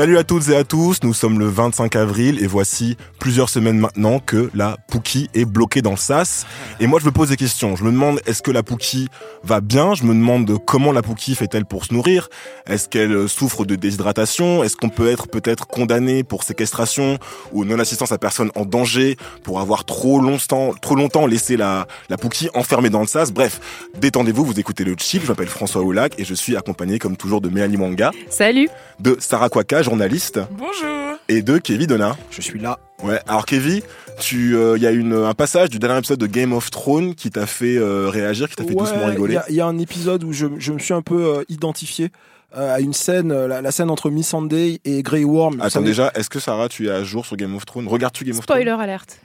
Salut à toutes et à tous, nous sommes le 25 avril et voici plusieurs semaines maintenant que la Pookie est bloquée dans le sas. Et moi je me pose des questions, je me demande est-ce que la Pookie va bien? Je me demande comment la Pookie fait-elle pour se nourrir? Est-ce qu'elle souffre de déshydratation? Est-ce qu'on peut être peut-être condamné pour séquestration ou non-assistance à personne en danger pour avoir trop longtemps, trop longtemps laissé la, la Pookie enfermée dans le sas Bref, détendez-vous, vous écoutez le chip, je m'appelle François Oulac et je suis accompagné comme toujours de Mélanie Manga, Salut. de Sarah Kwaka, journaliste, Bonjour. et de Kevin Donna. Je suis là. Ouais, alors Kevin, tu, euh, il y a une, un passage du dernier épisode de Game of Thrones qui t'a fait euh, réagir, qui t'a fait doucement il rigoler. il y a un épisode où je, je me suis un peu euh, identifié euh, à une scène, euh, la, la scène entre Miss Sunday et Grey Worm. Attends savez- déjà, est-ce que Sarah, tu es à jour sur Game of Thrones? Regardes-tu Game of Thrones? Spoiler alerte.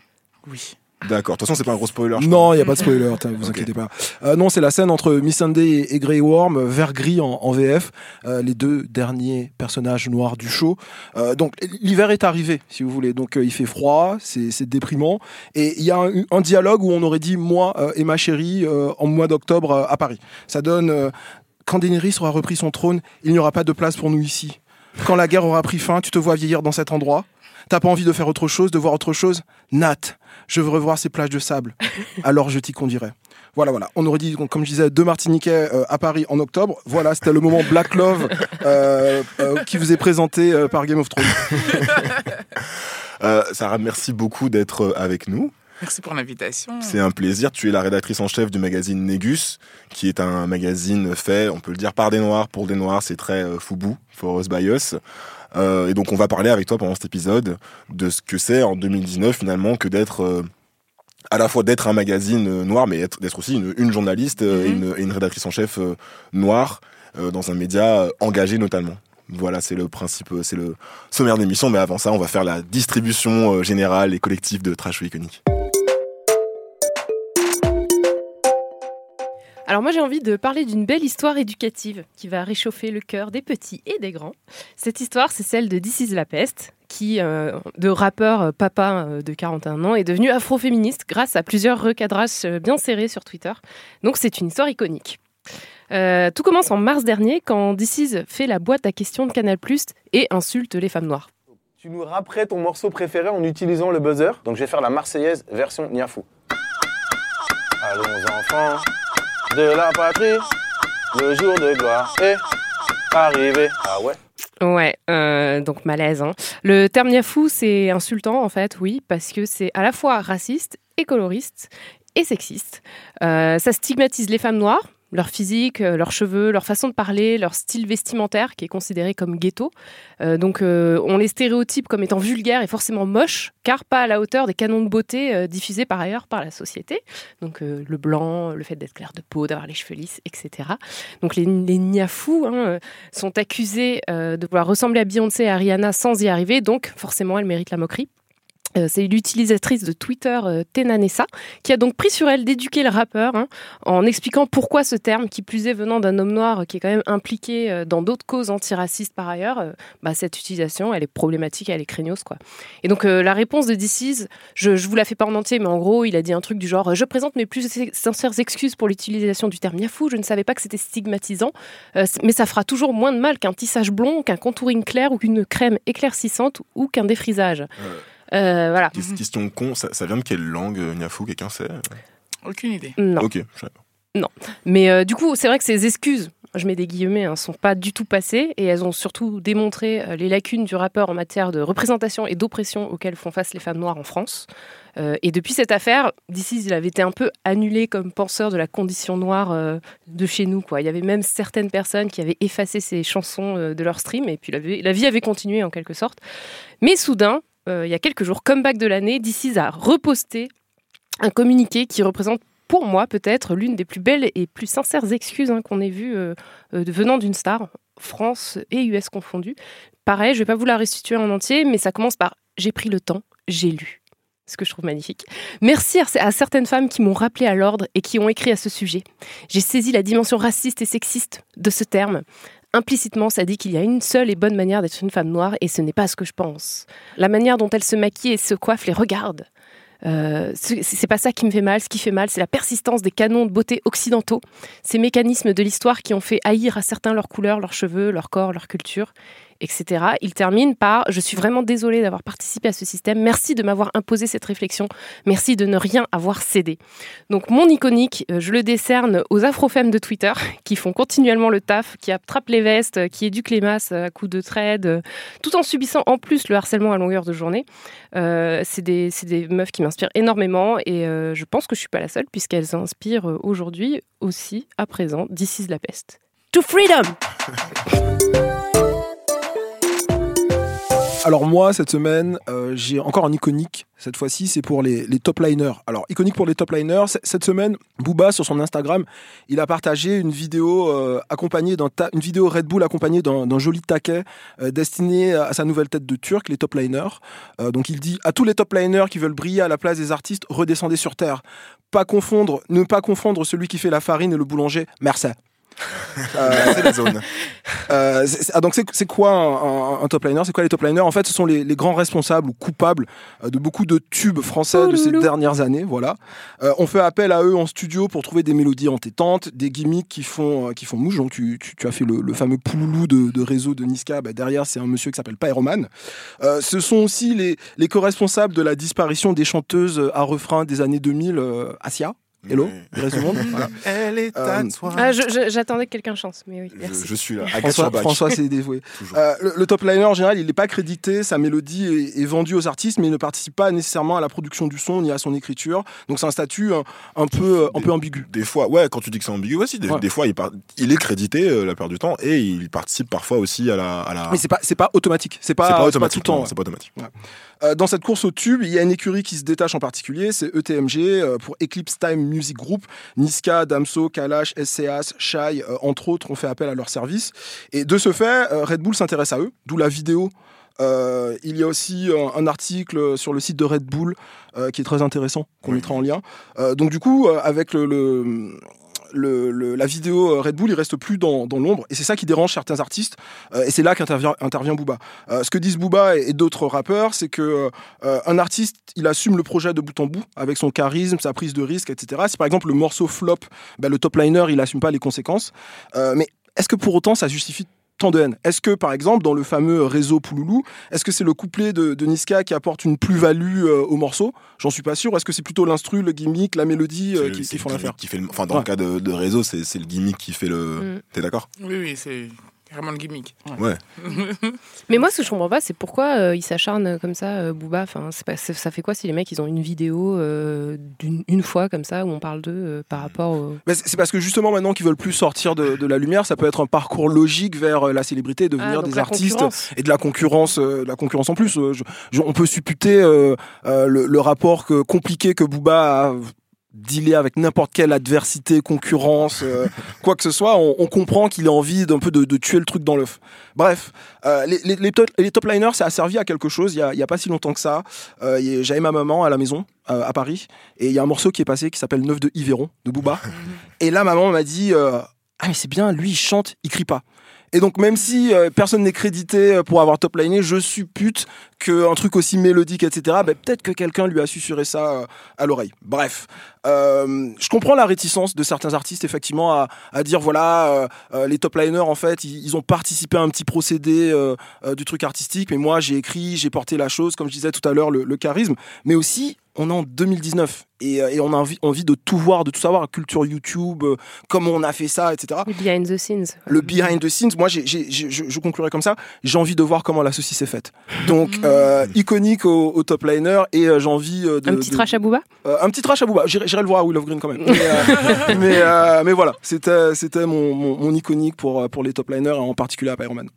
Oui. D'accord. De toute façon, c'est pas un gros spoiler. Non, il n'y a pas de spoiler, vous inquiétez pas. Euh, non, c'est la scène entre Miss Sunday et, et Grey Worm, euh, vert gris en, en VF, euh, les deux derniers personnages noirs du show. Euh, donc l'hiver est arrivé, si vous voulez. Donc il fait froid, c'est déprimant, et il y a un, un dialogue où on aurait dit moi et ma chérie en mois d'octobre à Paris. Ça donne quand Daenerys aura repris son trône, il n'y aura pas de place pour nous ici. Quand la guerre aura pris fin, tu te vois vieillir dans cet endroit. T'as pas envie de faire autre chose, de voir autre chose? Nat, je veux revoir ces plages de sable. Alors je t'y conduirai. Voilà, voilà. On aurait dit, donc, comme je disais, deux Martiniquais euh, à Paris en octobre. Voilà, c'était le moment Black Love euh, euh, qui vous est présenté euh, par Game of Thrones. Euh, Sarah, merci beaucoup d'être avec nous. Merci pour l'invitation. C'est un plaisir. Tu es la rédactrice en chef du magazine Négus, qui est un magazine fait, on peut le dire, par des Noirs, pour des Noirs. C'est très euh, foubou, for us by us. Euh, et donc, on va parler avec toi pendant cet épisode de ce que c'est en 2019 finalement que d'être euh, à la fois d'être un magazine euh, noir, mais être- d'être aussi une, une journaliste et, Mhm. une, et une rédactrice en chef noire dans un média engagé notamment. Voilà, c'est le principe, c'est le sommaire d'émission. Mais avant ça, on va faire la distribution générale et collective de Trash Iconique. Alors moi j'ai envie de parler d'une belle histoire éducative qui va réchauffer le cœur des petits et des grands. Cette histoire c'est celle de This is la peste qui, euh, de rappeur euh, papa euh, de 41 ans, est devenu afroféministe grâce à plusieurs recadrages bien serrés sur Twitter. Donc c'est une histoire iconique. Tout commence en mars dernier quand This is fait la boîte à questions de Canal+, et insulte les femmes noires. Tu nous rapperais ton morceau préféré en utilisant le buzzer? Donc je vais faire la Marseillaise version Niafou. Allons enfants de la patrie, le jour de gloire est arrivé. Ah ouais Ouais, euh, donc malaise. hein. Le terme niafou, c'est insultant en fait, oui, parce que c'est à la fois raciste et coloriste et sexiste. Euh, ça stigmatise les femmes noires, leur physique, euh, leurs cheveux, leur façon de parler, leur style vestimentaire qui est considéré comme ghetto. Euh, donc euh, on les stéréotype comme étant vulgaires et forcément moches, car pas à la hauteur des canons de beauté diffusés par ailleurs par la société. Donc le blanc, le fait d'être clair de peau, d'avoir les cheveux lisses, etc. Donc les, niafous hein, sont accusés de vouloir ressembler à Beyoncé et à Rihanna sans y arriver, donc forcément elle mérite la moquerie. Euh, c'est l'utilisatrice de Twitter euh, Tenanessa qui a donc pris sur elle d'éduquer le rappeur hein, en expliquant pourquoi ce terme, qui plus est venant d'un homme noir qui est quand même impliqué euh, dans d'autres causes antiracistes par ailleurs, bah, cette utilisation elle est problématique, elle est craignos quoi. Et donc la réponse de DC's, je, je vous la fais pas en entier, mais en gros il a dit un truc du genre je présente mes plus sincères excuses pour l'utilisation du terme niafou, je ne savais pas que c'était stigmatisant, mais ça fera toujours moins de mal qu'un tissage blond, qu'un contouring clair ou qu'une crème éclaircissante ou qu'un défrisage. Euh, voilà. Ques- Question con, ça, ça vient de quelle langue, euh, Niafou Quelqu'un sait Aucune idée. Non. Ok, pas. Mais euh, du coup, c'est vrai que ces excuses, je mets des guillemets, ne sont pas du tout passées et elles ont surtout démontré euh, les lacunes du rappeur en matière de représentation et d'oppression auxquelles font face les femmes noires en France. Euh, et depuis cette affaire, d'ici, il avait été un peu annulé comme penseur de la condition noire euh, de chez nous. Quoi. Il y avait même certaines personnes qui avaient effacé ses chansons euh, de leur stream et puis la vie, la vie avait continué en quelque sorte. Mais soudain, euh, il y a quelques jours, comeback de l'année, DC's a reposté un communiqué qui représente pour moi peut-être l'une des plus belles et plus sincères excuses hein, qu'on ait vues euh, euh, venant d'une star, France et US confondues. Pareil, je vais pas vous la restituer en entier, mais ça commence par j'ai pris le temps, j'ai lu. Ce que je trouve magnifique. Merci à certaines femmes qui m'ont rappelé à l'ordre et qui ont écrit à ce sujet. J'ai saisi la dimension raciste et sexiste de ce terme. Implicitement, ça dit qu'il y a une seule et bonne manière d'être une femme noire et ce n'est pas ce que je pense. La manière dont elle se maquille et se coiffe les regarde. Euh, c'est pas ça qui me fait mal. Ce qui fait mal, c'est la persistance des canons de beauté occidentaux, ces mécanismes de l'histoire qui ont fait haïr à certains leurs couleurs, leurs cheveux, leur corps, leur culture, etc. Il termine par Je suis vraiment désolée d'avoir participé à ce système. Merci de m'avoir imposé cette réflexion. Merci de ne rien avoir cédé. Donc, mon iconique, euh, je le décerne aux afrofemmes de Twitter qui font continuellement le taf, qui attrapent les vestes, qui éduquent les masses à coups de trade, euh, tout en subissant en plus le harcèlement à longueur de journée. Euh, c'est des, meufs qui m'inspirent énormément et je pense que je suis pas la seule puisqu'elles inspirent aujourd'hui aussi, à présent, is la peste. To freedom! Alors moi, cette semaine, euh, j'ai encore un iconique. Cette fois-ci, c'est pour les, top liners. Alors, iconique pour les top liners, cette semaine, Booba, sur son Instagram, il a partagé une vidéo euh, accompagnée d'un une vidéo Red Bull accompagnée d'un joli taquet euh, destiné à sa nouvelle tête de turc, les top liners. Donc il dit à tous les top liners qui veulent briller à la place des artistes, redescendez sur terre. Pas confondre, ne pas confondre celui qui fait la farine et le boulanger. Merci. Euh, C'est la zone. euh, c'est- c'est- ah, donc c'est c'est quoi un, un- un top liner? C'est quoi les top liners? En fait, ce sont les, les grands responsables ou coupables euh, de beaucoup de tubes français de ces dernières années. Voilà. Euh, on fait appel à eux en studio pour trouver des mélodies entêtantes, des gimmicks qui font euh, qui font mouche. Donc tu, tu- tu as fait le, le fameux pouloulou de, de réseau de Niska. Bah, derrière, c'est un monsieur qui s'appelle Pyroman. Euh, ce sont aussi les, les co-responsables de la disparition des chanteuses à refrain des années 2000, euh, Asia. Hello, il reste du monde. Voilà. Elle est à Euh, toi. Ah, j'attendais que quelqu'un chance, mais oui, Je, merci. je suis là. François. François s'est dévoué. Toujours. Euh, le, le top liner en général, il n'est pas crédité, sa mélodie est, est vendue aux artistes, mais il ne participe pas nécessairement à la production du son ni à son écriture. Donc c'est un statut un, un peu, euh, peu ambigu. Des fois, ouais, quand tu dis que c'est ambigu aussi, des, Ouais. des fois, il, par- il est crédité euh, la plupart du temps et il participe parfois aussi à la. À la... Mais c'est pas, c'est pas automatique. C'est pas, c'est pas c'est automatique. tout le temps. C'est pas automatique. Euh, dans cette course au tube, il y a une écurie qui se détache en particulier, c'est ETMG euh, pour Eclipse Time Music Group. Niska, Damso, Kalash, SCAS, Shai, euh, entre autres, ont fait appel à leur service. Et de ce fait, euh, Red Bull s'intéresse à eux, d'où la vidéo. Euh, il y a aussi un article sur le site de Red Bull qui est très intéressant, qu'on Oui. mettra en lien. Donc du coup, avec le, le- la vidéo euh, Red Bull, il reste plus dans, l'ombre, et c'est ça qui dérange certains artistes, euh, et c'est là qu'intervient intervient Booba. Euh, ce que disent Booba et, d'autres rappeurs, c'est que un artiste, il assume le projet de bout en bout, avec son charisme, sa prise de risque, etc. Si par exemple le morceau flop, ben, le top liner, il assume pas les conséquences. Mais est-ce que pour autant ça justifie tant de haine Est-ce que par exemple dans le fameux réseau Pouloulou, est-ce que c'est le couplet de, de Niska qui apporte une plus-value euh, au morceau? J'en suis pas sûr. Est-ce que c'est plutôt l'instru, le gimmick, la mélodie euh, qui, qui font le l'affaire? gimmick qui fait le- Enfin, dans Ouais. le cas de, de réseau, c'est c'est le gimmick qui fait le. Mm. T'es d'accord? Oui, oui, c'est carrément le gimmick. Ouais. Mais moi, ce que je comprends pas, c'est pourquoi euh, ils s'acharnent comme ça, euh, Booba. Enfin, c'est pas- ça fait quoi si les mecs ils ont une vidéo euh, d'une une fois comme ça où on parle d'eux euh, par rapport au. Mais c'est parce que justement maintenant qu'ils veulent plus sortir de, de la lumière, ça peut être un parcours logique vers euh, la célébrité, devenir Ah, des artistes et de la concurrence, euh, de la concurrence en plus. Je- je- on peut supputer euh, euh, le, le rapport que, compliqué que Booba a dealé avec n'importe quelle adversité, concurrence, euh, quoi que ce soit. On, on comprend qu'il a envie d'un peu de, de tuer le truc dans l'œuf. Bref, euh, les, les, les top, les top liners, ça a servi à quelque chose. Il y a, pas si longtemps que ça, euh, j'avais ma maman à la maison à Paris et il y a un morceau qui est passé qui s'appelle Neuf de Yveron de Booba. Et là, maman m'a dit Ah, mais c'est bien, lui, il chante, il crie pas. Et donc, même si euh, personne n'est crédité pour avoir top liné, je suppute qu'un truc aussi mélodique, etc., ben, peut-être que quelqu'un lui a susurré ça euh, à l'oreille. Bref, euh, je comprends la réticence de certains artistes, effectivement, à, à dire voilà, euh, euh, les top liners, en fait, ils, ils ont participé à un petit procédé du truc artistique, mais moi, j'ai écrit, j'ai porté la chose, comme je disais tout à l'heure, le, le charisme, mais aussi on est en 2019 et, et on a envie, envie de tout voir, de tout savoir, culture YouTube, comment on a fait ça, etc. Le behind the scenes. Le behind the scenes, moi, je, je conclurai comme ça. J'ai envie de voir comment la saucisse est faite. Donc, euh, iconique au, au top liner et j'ai envie de. Un petit de- trash à Booba? Un petit trash à Booba. J'irai le voir à Will of Green quand même. Mais, euh, euh, voilà, c'était c'était mon, iconique pour, euh, les top liners en particulier à Pyroman.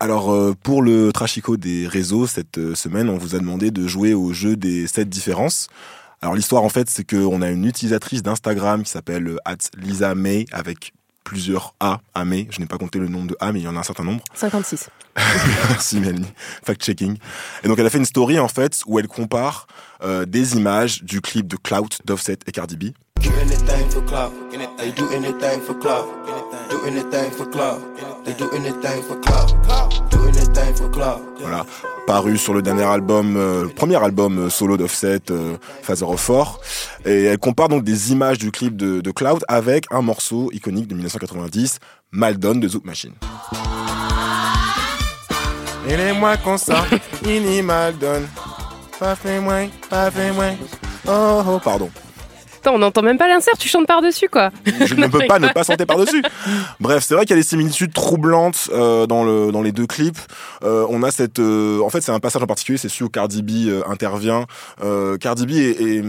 Alors euh, pour le trachico des réseaux cette euh, semaine, on vous a demandé de jouer au jeu des 7 différences. Alors l'histoire en fait, c'est qu'on a une utilisatrice d'Instagram qui s'appelle euh, Lisa May avec plusieurs A à May. Je n'ai pas compté le nombre de A, mais il y en a un certain nombre. 56. Merci Mélanie, fact-checking. Et donc elle a fait une story en fait où elle compare euh, des images du clip de Clout d'Offset et Cardi B. Do Voilà, paru sur le dernier album, euh, le premier album euh, solo d'Offset, euh, Father of Four. Et elle compare donc des images du clip de, de Cloud avec un morceau iconique de 1990, Maldon de Zouk Machine. Et les mois qu'on sort, il Maldon. Pas fait moins, pas fait moins. Oh, oh, pardon. On n'entend même pas l'insert, tu chantes par-dessus, quoi. Je ne peux pas ne pas chanter par-dessus. Bref, c'est vrai qu'il y a des similitudes troublantes euh, dans, le, dans les deux clips. Euh, on a cette, euh, en fait, c'est un passage en particulier, c'est celui où Cardi B intervient. Cardi B est, est,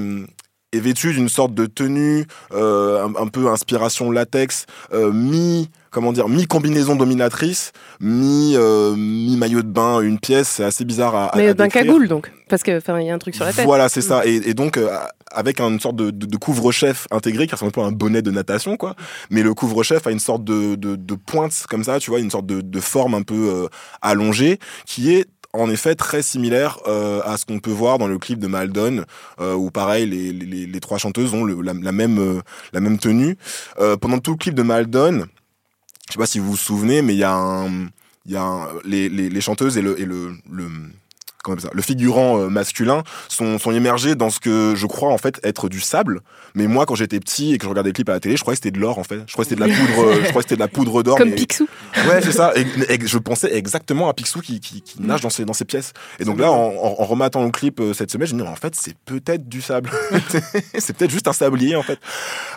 est vêtue d'une sorte de tenue euh, un, un peu inspiration latex, euh, mi comment dire mi combinaison dominatrice, mi euh, mi maillot de bain, une pièce. C'est assez bizarre à. à- Mais à d'un décrire. cagoule, donc. Parce que, enfin, il y a un truc sur la tête. Voilà, c'est ça. Et, et donc, euh, avec une sorte de, de- de couvre-chef intégré qui ressemble un peu à un bonnet de natation, quoi. Mais le couvre-chef a une sorte de, de, de pointe comme ça, tu vois, une sorte de, de forme un peu euh, allongée qui est en effet très similaire euh, à ce qu'on peut voir dans le clip de Maldon, euh, où pareil les, les, les trois chanteuses ont le- la, la même euh, la même tenue. Pendant tout le clip de Maldon, je sais pas si vous vous souvenez, mais il y a un il y a un- les, les, les chanteuses et le et le, le appelle ça, le figurant euh, masculin sont, sont immergés dans ce que je crois en fait être du sable. Mais moi, quand j'étais petit et que je regardais le clip à la télé, je croyais que c'était de l'or en fait. Je croyais que c'était de la poudre, euh, je croyais que c'était de la poudre d'or. Comme mais- Picsou. Ouais, c'est ça. Et, et je pensais exactement à Picsou qui, qui, qui nage dans ses, dans ses pièces. Et donc là, en, en, en rematant le clip euh, cette semaine, je me dis, en fait, c'est peut-être du sable. c'est peut-être juste un sablier, en fait.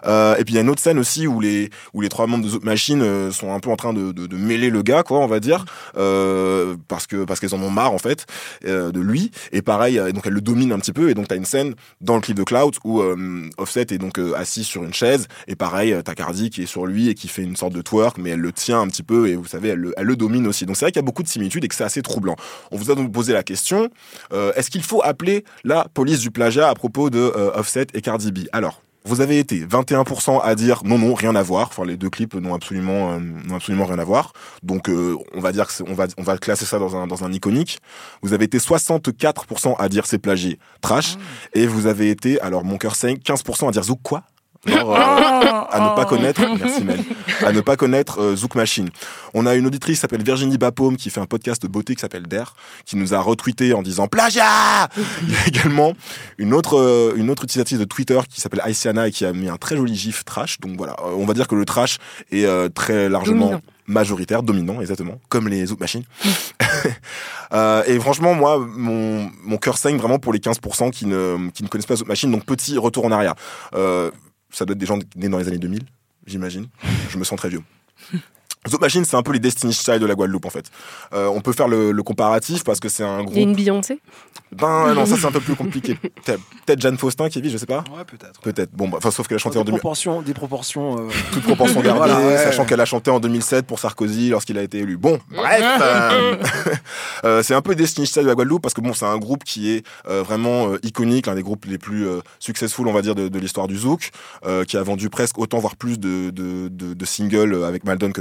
Euh, et puis il y a une autre scène aussi où les, où les trois membres de Machine sont un peu en train de, de, de mêler le gars, quoi, on va dire, euh, parce que parce qu'elles en ont marre, en fait, euh, de lui. Et pareil, euh, donc elle le domine un petit peu. Et donc t'as une scène dans le clip de Cloud où euh, Offset est donc euh, assis sur une chaise. Et pareil, euh, t'as Cardi qui est sur lui et qui fait une sorte de twerk, mais elle le tient un petit peu et vous savez, elle le, elle le domine aussi. Donc c'est vrai qu'il y a beaucoup de similitudes et que c'est assez troublant. On vous a donc posé la question euh, est-ce qu'il faut appeler la police du plagiat à propos de euh, Offset et Cardi B? Alors. Vous avez été 21% à dire non non rien à voir. Enfin les deux clips n'ont absolument euh, n'ont absolument rien à voir. Donc euh, on va dire que on va on va classer ça dans un dans un iconique. Vous avez été 64% à dire c'est plagié trash et vous avez été alors mon cœur saigne 15% à dire zouk quoi? Genre, euh, à ne pas connaître, merci Mel, à ne pas connaître euh, Zouk Machine. On a une auditrice qui s'appelle Virginie Bapaume qui fait un podcast de beauté qui s'appelle Der, qui nous a retweeté en disant plagiat. Il y a également une autre euh, une autre utilisatrice de Twitter qui s'appelle Aisiana et qui a mis un très joli gif trash. Donc voilà, euh, on va dire que le trash est euh, très largement Dominant. majoritaire, dominant exactement, comme les Zouk Machines. Euh, et franchement, moi, mon, mon cœur saigne vraiment pour les 15% qui ne, qui ne connaissent pas Zouk Machine. Donc petit retour en arrière. Euh, ça doit être des gens nés dans les années 2000, j'imagine. Je me sens très vieux. Zouk Machine, c'est un peu les Destiny Child de la Guadeloupe, en fait. Euh, on peut faire le, le comparatif parce que c'est un Il y a groupe. une Beyoncé. Ben non, ça c'est un peu plus compliqué. Peut-être peut-être Jeanne Faustin qui vit, je sais pas. Ouais, peut-être. Peut-être. Bon, bah, enfin, sauf qu'elle a chanté en Des 2000 proportions, des proportions. euh, toute proportion gardée, Voilà, ouais. sachant qu'elle a chanté en 2007 pour Sarkozy lorsqu'il a été élu. Bon, bref, euh, euh, c'est un peu Destiny Child de la Guadeloupe parce que bon, c'est un groupe qui est euh, vraiment euh, iconique, l'un des groupes les plus euh, successful, on va dire, de, de l'histoire du zouk, euh, qui a vendu presque autant, voire plus de, de, de, de singles avec Maldon que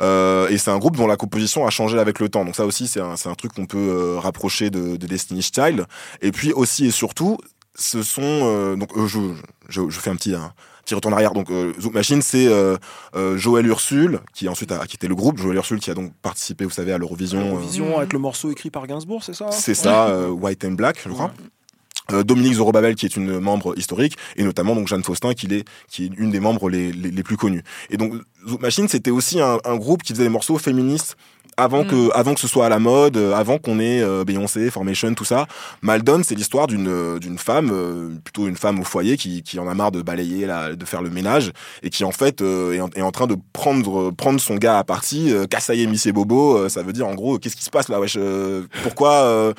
Euh, et c'est un groupe dont la composition a changé avec le temps. Donc ça aussi, c'est un, truc qu'on peut euh, rapprocher de, de Destiny Child. Et puis aussi et surtout, ce sont euh, donc je, je, je fais un petit petit retour en arrière. Donc euh, Zouk Machine c'est euh, euh, Joël Ursule qui ensuite a quitté le groupe. Joël Ursule qui a donc participé vous savez à l'Eurovision Vision avec le morceau écrit par Gainsbourg, c'est ça c'est ça White and Black je crois Dominique Zorobabel qui est une membre historique et notamment donc Jeanne Faustin qui est qui est une des membres les, les, les plus connus et donc Machine c'était aussi un, un groupe qui faisait des morceaux féministes avant que avant que ce soit à la mode euh, avant qu'on ait euh, Beyoncé Formation tout ça. Maldon c'est l'histoire d'une euh, d'une femme euh, plutôt une femme au foyer qui, qui en a marre de balayer de faire le ménage et qui en fait euh, est, en, est en train de prendre prendre son gars à partie euh, cassailler Miss et Bobo euh, ça veut dire en gros qu'est-ce qui se passe là wesh euh, pourquoi euh,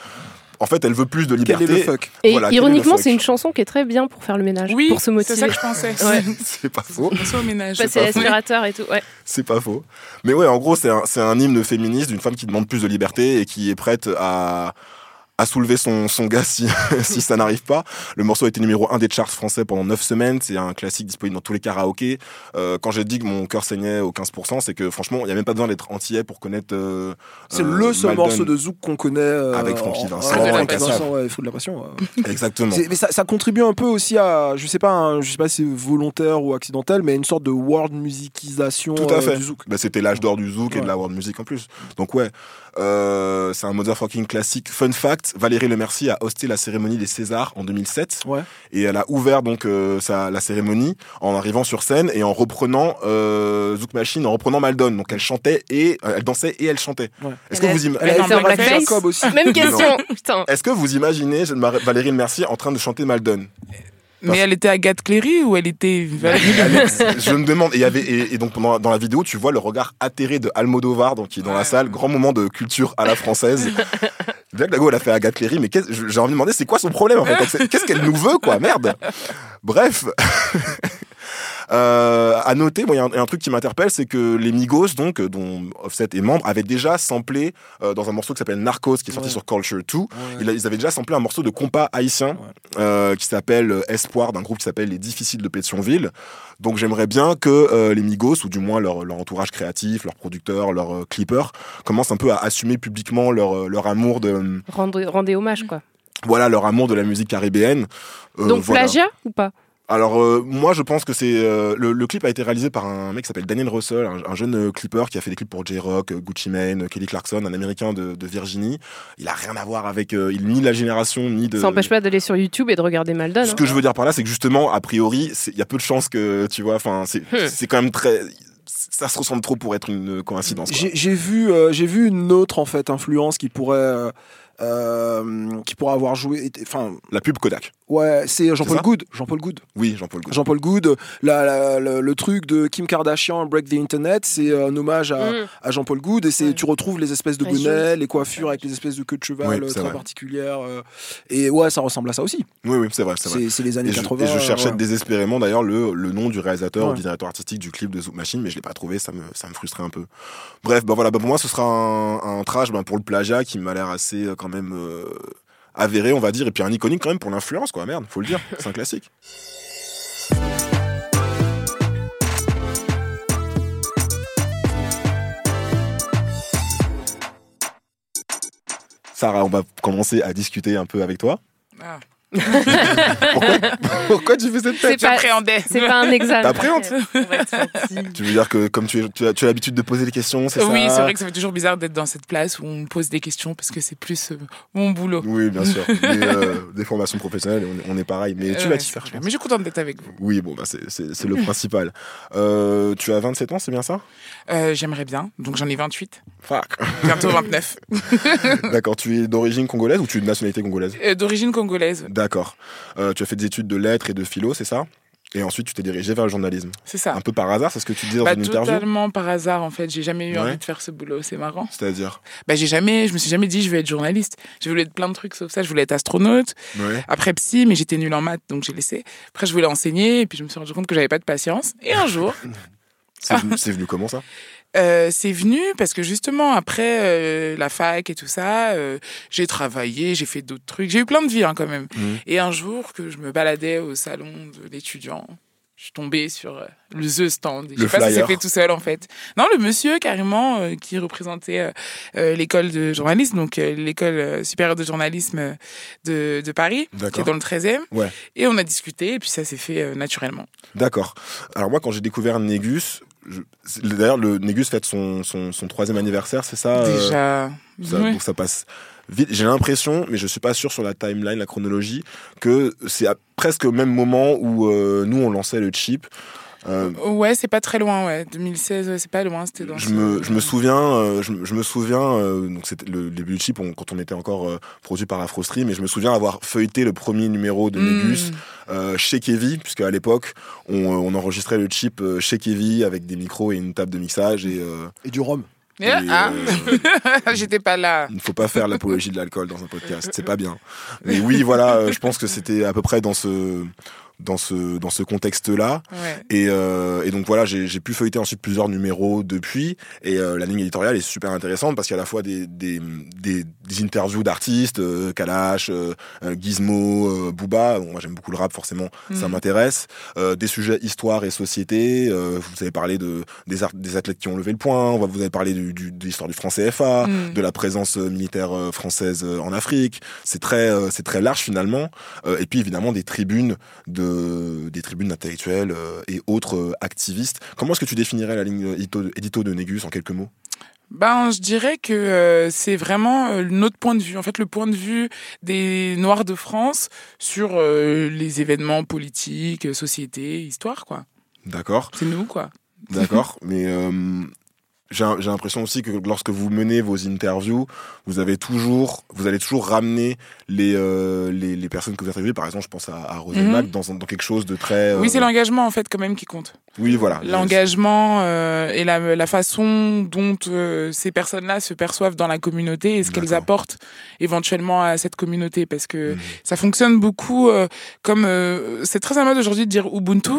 En fait, elle veut plus de Quel est liberté. le fuck Et Voilà, ironiquement, c'est une chanson qui est très bien pour faire le ménage, Oui, pour se c'est motiver. ça que je pensais. Ouais. c'est pas faux. Passer au ménage. Passer pas faux. l'aspirateur et tout. Ouais. C'est pas faux. Mais ouais, en gros, c'est un, c'est un hymne féministe d'une femme qui demande plus de liberté et qui est prête à, à soulever son, son gars si, si ça n'arrive pas. Le morceau a été numéro 1 des charts français pendant 9 semaines. C'est un classique disponible dans tous les karaokés. Euh, quand j'ai dit que mon cœur saignait au 15%, c'est que franchement, il n'y a même pas besoin d'être entier pour connaître. euh, C'est euh, le seul morceau de Zouk qu'on connaît. euh, Avec Francky en- Vincent, Cassab. Vincent, ouais, Fou de la passion. ouais. Exactement. Mais ça, ça contribue un peu aussi à, je sais pas, un- je sais pas si c'est volontaire ou accidentel, mais une sorte de world musicisation Tout à euh, fait. du zouk. Bah, c'était l'âge d'or du zouk et de la world music en plus. Donc ouais, euh, c'est un motherfucking classique. Fun fact, Valérie Lemercier a hosté la cérémonie des Césars en 2007 Ouais. et elle a ouvert donc euh, sa, la cérémonie en arrivant sur scène et en reprenant euh, Zouk Machine, en reprenant Maldon. Donc elle chantait et euh, elle dansait et elle chantait. Ouais. Est-ce que vous im- Elle a Elle été fait en en blackface. blackface. Jacob aussi. Même question. Putain. est-ce que vous imaginez Valérie Lemercier en train de chanter Maldon? Mais elle était Agathe Cléry ou elle était Valérie je me demande, et, y avait, et, et donc pendant, dans la vidéo, tu vois le regard atterré de Almodovar, donc qui est dans la salle, grand moment de culture à la française. Jack Lago, elle a fait Agathe Cléry, mais j'ai envie de demander, c'est quoi son problème en fait? Qu'est-ce qu'elle nous veut, quoi? Merde Bref. Euh, à noter, moi, il y a un, il y a un truc qui m'interpelle, c'est que les Migos, donc, euh, dont Offset est membre, avaient déjà samplé euh, dans un morceau qui s'appelle Narcos, qui est sorti Ouais. sur Culture 2. Ouais. Ils, ils avaient déjà samplé un morceau de compas haïtien euh, qui s'appelle Espoir, d'un groupe qui s'appelle Les Difficiles de Pétionville. Donc j'aimerais bien que euh, les Migos, ou du moins leur, leur entourage créatif, leurs producteurs, leurs euh, clippers, commencent un peu à assumer publiquement leur, leur amour de Rendez, rendez hommage, quoi. voilà leur amour de la musique caribéenne. Euh, Donc, voilà. plagiat ou pas? Alors euh, moi je pense que c'est euh, le, le clip a été réalisé par un mec qui s'appelle Daniel Russell, un, un jeune euh, clipper qui a fait des clips pour J-Rock, euh, Gucci Mane, euh, Kelly Clarkson, un américain de, de Virginie. Il a rien à voir avec euh, il ni la génération ni de Ça n'empêche pas d'aller sur YouTube et de regarder Maldon. ce hein. que je veux dire par là, c'est que justement, a priori, c'est- il y a peu de chances que, tu vois, enfin, c'est Hmm. c'est quand même très. Ça se ressemble trop pour être une coïncidence. j'ai vu, euh, j'ai vu une autre en fait influence qui pourrait, euh, euh, qui pourrait avoir joué. Enfin, La pub Kodak. ouais, c'est Jean-Paul Good. Jean-Paul Good. Oui, Jean-Paul Gaultier. Jean-Paul Good. La- la- le, le truc de Kim Kardashian, Break the Internet, c'est un hommage à, Mm. à Jean-Paul Good et c'est Ouais. tu retrouves les espèces de bonnets, les coiffures avec les espèces de queue de cheval Oui, euh, très vrai. particulières. euh, et ouais, ça ressemble à ça aussi. Oui, oui, c'est vrai, c'est vrai. C'est c'est les années Et je, 80. et je cherchais ouais. désespérément d'ailleurs le, le nom du réalisateur ou du directeur artistique du clip de Zouk Machine, mais je l'ai pas trouvé, ça me, ça me frustrait un peu. Bref, bah voilà, bah pour moi ce sera un, un trash bah, pour le plagiat qui m'a l'air assez euh, quand même euh, avéré, on va dire, et puis un iconique quand même pour l'influence, quoi, merde, faut le dire, c'est un classique. Sarah, on va commencer à discuter un peu avec toi. Ah, Pourquoi, pourquoi tu fais cette C'est tête pas, J'appréhendais. c'est pas un examen. T'appréhendes. Tu veux dire que comme tu, es- tu as, tu as l'habitude de poser des questions, c'est ça Oui, c'est vrai que ça fait toujours bizarre d'être dans cette place où on me pose des questions parce que c'est plus euh, mon boulot. Oui, bien sûr. Des, euh, des formations professionnelles, on, est- on est pareil. Mais tu Euh, vas t'y faire. Mais je suis contente d'être avec vous. Oui, bon, bah, c'est- le principal. Euh, tu as 27 ans, c'est bien ça? Euh, J'aimerais bien, donc j'en ai 28, Fuck. bientôt 29. D'accord, tu es d'origine congolaise ou tu es de nationalité congolaise? Euh, D'origine congolaise, D'accord. Euh, tu as fait des études de lettres et de philo, c'est ça? Et ensuite, tu t'es dirigé vers le journalisme. c'est ça. Un peu par hasard, c'est ce que tu disais dans Bah, une interview? totalement par hasard en fait, j'ai jamais eu Ouais. envie de faire ce boulot, c'est marrant. C'est-à-dire? Bah j'ai jamais, je me suis jamais dit je vais être journaliste. J'ai voulu être plein de trucs sauf ça, je voulais être astronaute, Ouais. après psy, mais j'étais nulle en maths donc j'ai laissé. Après je voulais enseigner et puis je me suis rendu compte que j'avais pas de patience. Et un jour, C'est venu, c'est venu comment ça? Euh, c'est venu parce que justement après euh, la fac et tout ça, euh, j'ai travaillé, j'ai fait d'autres trucs, j'ai eu plein de vie hein, quand même. Mhm. Et un jour que je me baladais au salon de l'étudiant, je suis tombée sur le The Stand. Je Le sais pas si c'est flyer. fait tout seul en fait. Non, le monsieur carrément euh, qui représentait euh, l'école de journalisme, donc euh, l'école supérieure de journalisme de, de Paris, qui est dans le 13e. Ouais. Et on a discuté et puis ça s'est fait naturellement. D'accord. Alors moi, quand j'ai découvert Négus, d'ailleurs, le Négus fête son, son, son troisième anniversaire, c'est ça euh, Déjà. Ça. Donc ça passe vite. J'ai l'impression, mais je suis pas sûr sur la timeline, la chronologie, que c'est à presque au même moment où euh, nous on lançait le chip. Euh, Ouais, c'est pas très loin, ouais. 2016, ouais, c'est pas loin, c'était dans je ce- me, je me souviens, euh, je, me- je me souviens, euh, donc c'était le début du chip on- quand on était encore euh, produit par AfroStream, et je me souviens avoir feuilleté le premier numéro de Mm. Négus euh, chez Kevy, puisque à l'époque on, euh, on enregistrait le chip euh, chez Kevy avec des micros et une table de mixage et euh, Et du rhum. Ah. euh, J'étais pas là. Il ne faut pas faire l'apologie de l'alcool dans un podcast, c'est pas bien. Mais oui, voilà, euh, je pense que c'était à peu près dans ce dans ce dans ce contexte-là. Ouais. Et, euh, et donc voilà, j'ai pu feuilleter ensuite plusieurs numéros depuis. Et euh, la ligne éditoriale est super intéressante parce qu'il y a à la fois des, des, des, des interviews d'artistes, euh, Kalash, euh, euh, Gizmo, euh, Booba. Bon, moi j'aime beaucoup le rap, forcément, ça Mhm. m'intéresse. Euh, des sujets histoire et société. Euh, vous avez parlé de, des, des athlètes qui ont levé le point. Vous avez parlé du, du, de l'histoire du franc CFA, Mhm. de la présence militaire française en Afrique. C'est très, euh, c'est très large finalement. Euh, et puis évidemment des tribunes de, des tribunes intellectuelles euh, et autres activistes. Comment est-ce que tu définirais la ligne édito, édito de Négus en quelques mots? Ben, je dirais que euh, c'est vraiment euh, notre point de vue. En fait, le point de vue des Noirs de France sur euh, les événements politiques, société, histoire, quoi. D'accord, C'est nous, quoi. d'accord. mais j'ai l'impression aussi que lorsque vous menez vos interviews, vous avez toujours, vous allez toujours ramener les, euh, les, les personnes que vous interviewez. Par exemple, je pense à, à Roselmack Mhm. dans, dans quelque chose de très. euh, Oui, c'est l'engagement, en fait, quand même, qui compte. Oui, voilà. L'engagement euh, et la, la façon dont euh, ces personnes-là se perçoivent dans la communauté et ce qu'elles apportent éventuellement à cette communauté. Parce que Mhm. ça fonctionne beaucoup euh, comme... euh, c'est très à mode aujourd'hui de dire Ubuntu.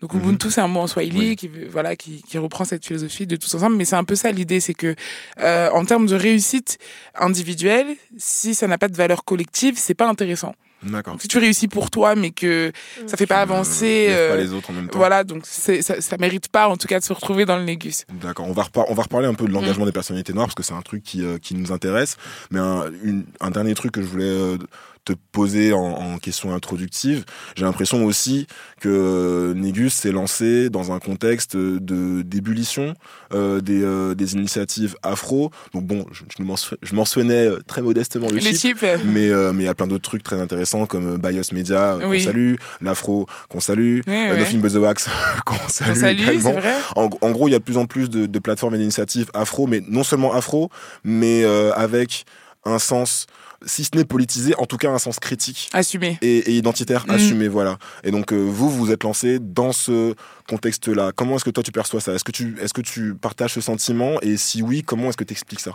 Donc Mhm. Ubuntu, c'est un mot en Swahili Oui. qui, voilà, qui, qui reprend cette philosophie de tous ensemble. Mais c'est un peu ça l'idée, c'est que euh, en termes de réussite individuelle, si ça n'a pas de valeur collective, c'est pas intéressant. D'accord. Donc, si tu réussis pour toi, mais que ça fait pas avancer... Euh, pas les autres en même temps. voilà, donc ça, ça mérite pas en tout cas de se retrouver dans le Négus. D'accord, on va, on va reparler un peu de Mm. l'engagement des personnalités noires parce que c'est un truc qui, euh, qui nous intéresse. Mais un, une- un dernier truc que je voulais euh, te poser en, en question introductive, j'ai l'impression aussi que Négus s'est lancé dans un contexte de d'ébullition euh, des, euh, des initiatives afro. Donc bon, je, je, mention- je mentionnais euh, très modestement le Les chip. Mais euh, mais il y a plein d'autres trucs très intéressants comme euh, Bios Media euh, qu'on salue, l'Afro qu'on salue, Oui, euh, oui. No Film But the Wax qu'on salue, également. vrai. En, en gros, il y a de plus en plus de, de plateformes et d'initiatives afro, mais non seulement afro, mais euh, avec un sens, si ce n'est politisé, en tout cas un sens critique Assumé. et, et identitaire Mhm. assumé, voilà. Et donc euh, vous, vous êtes lancé dans ce contexte-là. Comment est-ce que toi tu perçois ça? Est-ce que tu, est-ce que tu partages ce sentiment? Et si oui, comment est-ce que tu expliques ça?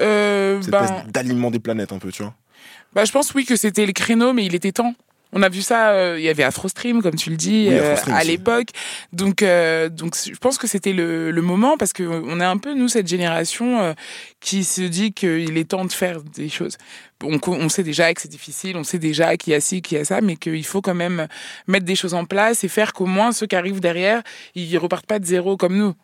Euh, Cette ben, espèce d'alignement des planètes, un peu, tu vois? Bah, je pense oui que c'était le créneau, mais il était temps. On a vu ça, euh, il y avait AfroStream, comme tu le dis, Oui, euh, à l'époque. Donc, euh, donc, je pense que c'était le, le moment parce que on est un peu nous cette génération euh, qui se dit qu'il est temps de faire des choses. On, sait déjà que c'est difficile, on sait déjà qu'il y a ci, qu'il y a ça, mais qu'il faut quand même mettre des choses en place et faire qu'au moins ceux qui arrivent derrière, ils repartent pas de zéro comme nous.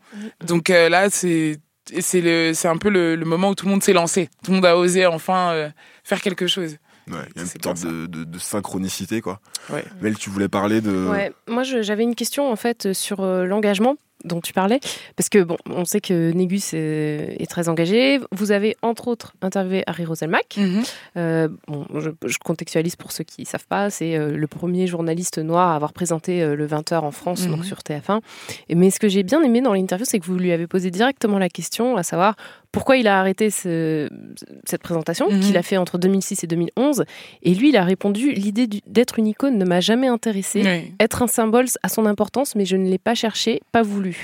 Donc euh, là, c'est c'est le c'est un peu le, le moment où tout le monde s'est lancé, tout le monde a osé enfin euh, faire quelque chose. Ouais, il y a une sorte de, de, de synchronicité, quoi. Ouais. Mel, tu voulais parler de... Ouais, moi j'avais une question en fait sur euh, l'engagement dont tu parlais, parce que bon, on sait que Négus euh, est très engagé. Vous avez entre autres interviewé Harry Roselmack. Mhm. Euh, bon, je, je contextualise pour ceux qui ne savent pas, c'est euh, le premier journaliste noir à avoir présenté euh, le 20h en France, Mhm. donc sur TF1. Et, mais ce que j'ai bien aimé dans l'interview, c'est que vous lui avez posé directement la question, à savoir pourquoi il a arrêté ce- cette présentation Mhm. qu'il a fait entre 2006 et 2011. Et lui, il a répondu l'idée d'être une icône ne m'a jamais intéressé. Oui. Être un symbole a son importance, mais je ne l'ai pas cherché, pas voulu.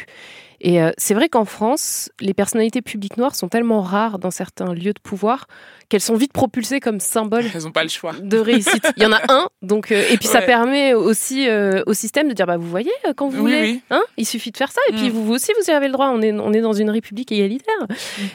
Et euh, c'est vrai qu'en France, les personnalités publiques noires sont tellement rares dans certains lieux de pouvoir qu'elles sont vite propulsées comme symboles Elles n'ont pas le choix. de réussite. Il y en a un, donc euh, et puis ça permet aussi euh, au système de dire bah vous voyez quand vous Oui, voulez, oui. hein, il suffit de faire ça et puis Mm. vous, vous aussi vous y avez le droit. On est on est dans une république égalitaire.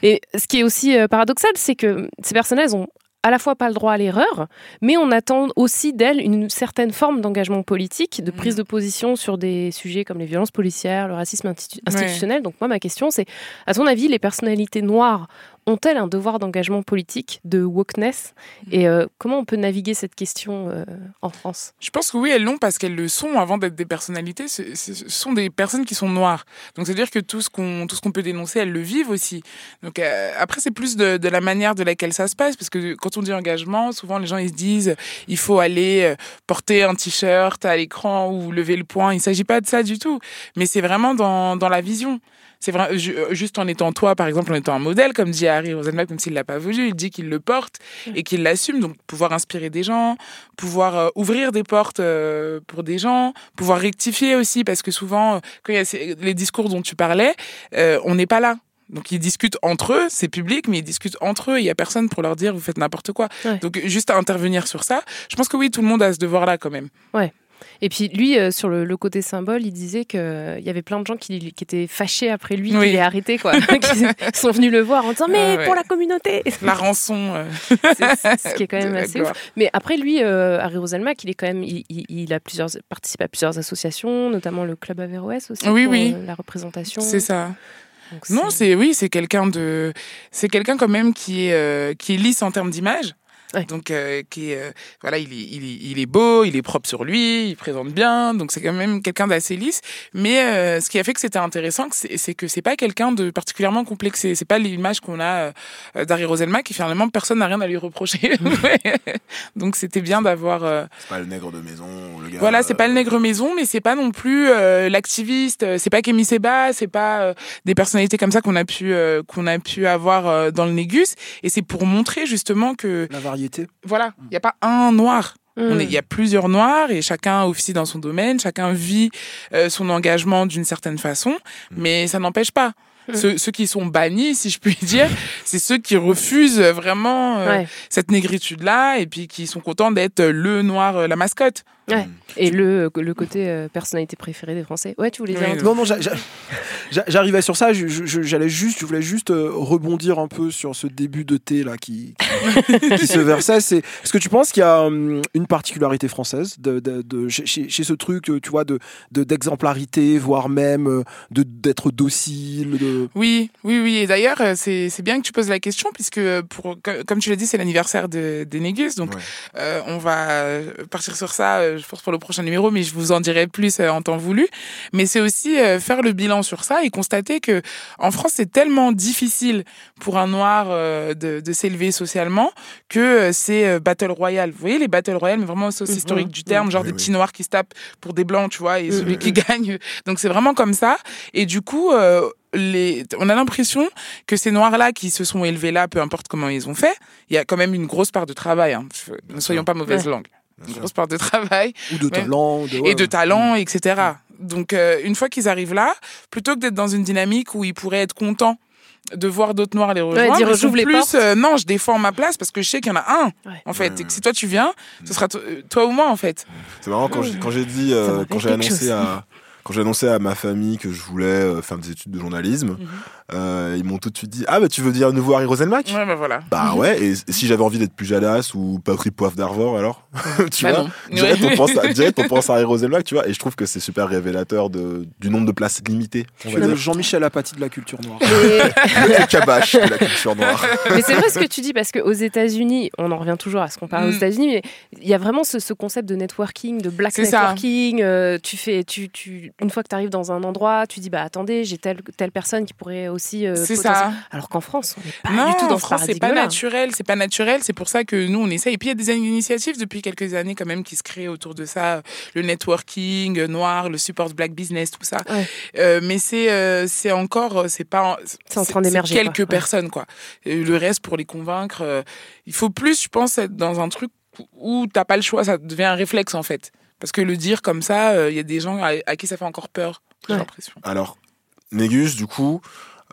Et ce qui est aussi paradoxal, c'est que ces personnages ont à la fois pas le droit à l'erreur, mais on attend aussi d'elles une certaine forme d'engagement politique, de prise Mm. de position sur des sujets comme les violences policières, le racisme institu- institutionnel. Donc moi, ma question, c'est, à ton avis, les personnalités noires ont-elles un devoir d'engagement politique, de wokeness Et euh, comment on peut naviguer cette question euh, en France? Je pense que oui, elles l'ont parce qu'elles le sont avant d'être des personnalités. Ce, sont des personnes qui sont noires. Donc c'est-à-dire que tout ce qu'on qu'on peut dénoncer, elles le vivent aussi. Donc euh, après, c'est plus de, de la manière de laquelle ça se passe parce que quand on dit engagement, souvent les gens ils se disent il faut aller porter un t-shirt à l'écran ou lever le poing. Il s'agit pas de ça du tout, mais c'est vraiment dans dans la vision. C'est vrai, euh, juste en étant toi, par exemple, en étant un modèle, comme dit Harry Rosenbach, même s'il l'a pas voulu, il dit qu'il le porte et qu'il l'assume. Donc, pouvoir inspirer des gens, pouvoir euh, ouvrir des portes euh, pour des gens, pouvoir rectifier aussi, parce que souvent, quand il y a les discours dont tu parlais, on n'est pas là. Donc ils discutent entre eux, c'est public, mais ils discutent entre eux. Il y a personne pour leur dire vous faites n'importe quoi. Ouais. Donc juste à intervenir sur ça, je pense que oui, tout le monde a ce devoir-là quand même. Et puis lui, euh, sur le, le côté symbole, il disait qu'il y avait plein de gens qui, qui étaient fâchés après lui, Oui. qu'il ait arrêté, quoi. qui sont venus le voir en disant Mais Ouais, pour la communauté La rançon. euh, C'est c'est ce qui est quand même assez ouf. Mais après, lui, euh, Harry Roselmack, il est quand même, il, il- il a plusieurs, participé à plusieurs associations, notamment le Club Averroès aussi. Oui, pour, oui. euh, la représentation. C'est ça. Donc, Non, c'est oui, c'est quelqu'un de, c'est quelqu'un quand même qui est euh, qui est lisse en termes d'image. Ouais. Donc euh, qui est euh, voilà, il est, il est il est beau, il est propre sur lui, il présente bien, donc c'est quand même quelqu'un d'assez lisse. Mais euh, ce qui a fait que c'était intéressant, c'est que c'est pas quelqu'un de particulièrement complexé. C'est pas l'image qu'on a euh, d'Harry Roselmack, et finalement personne n'a rien à lui reprocher. donc c'était bien d'avoir. euh, C'est pas le nègre de maison, le gars. voilà, c'est pas le euh, nègre maison, mais c'est pas non plus euh, l'activiste. C'est pas Kémy Seba, c'est pas euh, des personnalités comme ça qu'on a pu euh, qu'on a pu avoir euh, dans le Négus. Et c'est pour montrer justement que La variété. Voilà, il y a pas un noir. Mm. Il y a plusieurs noirs et chacun officie dans son domaine, chacun vit euh, son engagement d'une certaine façon, mais ça n'empêche pas. Mm. Ceux, ceux qui sont bannis, si je puis dire, c'est ceux qui refusent vraiment euh, Ouais. cette négritude-là et puis qui sont contents d'être le noir, euh, la mascotte. Ouais. Et le, le côté euh, personnalité préférée des Français. Ouais, tu voulais dire Oui, un truc Non, non, j'a- j'a- j'a- j'arrivais sur ça. J'allais juste, je voulais juste euh, rebondir un peu sur ce début de thé là qui, qui, qui se versait. C'est, est-ce que tu penses qu'il y a hum, une particularité française de, de, de- chez, ce truc, euh, tu vois, de, de d'exemplarité, voire même de d'être docile. De... Oui, oui, oui. Et d'ailleurs, c'est c'est bien que tu poses la question, puisque, pour, co- comme tu l'as dit, c'est l'anniversaire de, des Négus. Donc, Ouais. euh, on va partir sur ça, je pense, pour le prochain numéro, mais je vous en dirai plus euh, en temps voulu. Mais c'est aussi euh, faire le bilan sur ça et constater que en France, c'est tellement difficile pour un noir euh, de, de s'élever socialement que euh, c'est euh, Battle Royale. Vous voyez, les Battle Royale, mais vraiment au sens Mhm. historique du terme, genre Oui, des oui. petits noirs qui se tapent pour des blancs, tu vois, et celui qui gagne. Donc, c'est vraiment comme ça. Et du coup, euh, les, on a l'impression que ces noirs-là qui se sont élevés là, peu importe comment ils ont fait, il y a quand même une grosse part de travail. Hein. Ne soyons pas mauvaise Ouais. langue. Bien Une sûr. grosse part de travail ou de Ouais. talent. De, ouais, et de ouais. talent, etc. Donc, euh, une fois qu'ils arrivent là, plutôt que d'être dans une dynamique où ils pourraient être contents de voir d'autres noirs les rejoindre, dire, ils sont les plus, portes. euh, non, je défends ma place parce que je sais qu'il y en a un, Ouais. en fait, Ouais, et que ouais. si toi tu viens, ce sera to- euh, toi ou moi, en fait. C'est marrant quand j'ai quand j'ai dit euh, quand j'ai annoncé chose. à quand j'ai annoncé à ma famille que je voulais euh, faire des études de journalisme, Mhm. Euh, ils m'ont tout de suite dit ah bah tu veux dire nouveau Harry Roselmack Ouais, bah voilà. Bah ouais et si j'avais envie d'être plus jadass ou Patrick Poivre d'Arvor alors tu Bah vois non. direct, Ouais. on pense à, direct on pense à Harry Roselmack tu vois et je trouve que c'est super révélateur de du nombre de places limitées on va Le dire Jean-Michel Apathy de la culture noire. Mais, le cabache de la culture noire mais c'est vrai ce que tu dis parce qu'aux États-Unis, on en revient toujours à ce qu'on parle aux Mm. États-Unis, mais il y a vraiment ce, ce concept de networking, de black networking. euh, tu fais, tu, tu, une fois que tu arrives dans un endroit, tu dis bah attendez, j'ai telle telle personne qui pourrait aussi. euh, C'est ça. Alors qu'en France, on n'est pas non, du tout dans en ce France, c'est pas naturel, c'est pas naturel. C'est pour ça que nous, on essaie. Et puis, il y a des initiatives depuis quelques années, quand même, qui se créent autour de ça. Le networking noir, le support black business, tout ça. Ouais. Euh, mais c'est euh, c'est encore, c'est pas. C'est en train d'émerger, Quelques quoi. Ouais. personnes, quoi. Et le reste, pour les convaincre, euh, il faut plus, je pense, être dans un truc où t'as pas le choix. Ça devient un réflexe, en fait. Parce que le dire comme ça, euh, il y a des gens à, à qui ça fait encore peur, j'ai l'impression. Alors, Négus, du coup,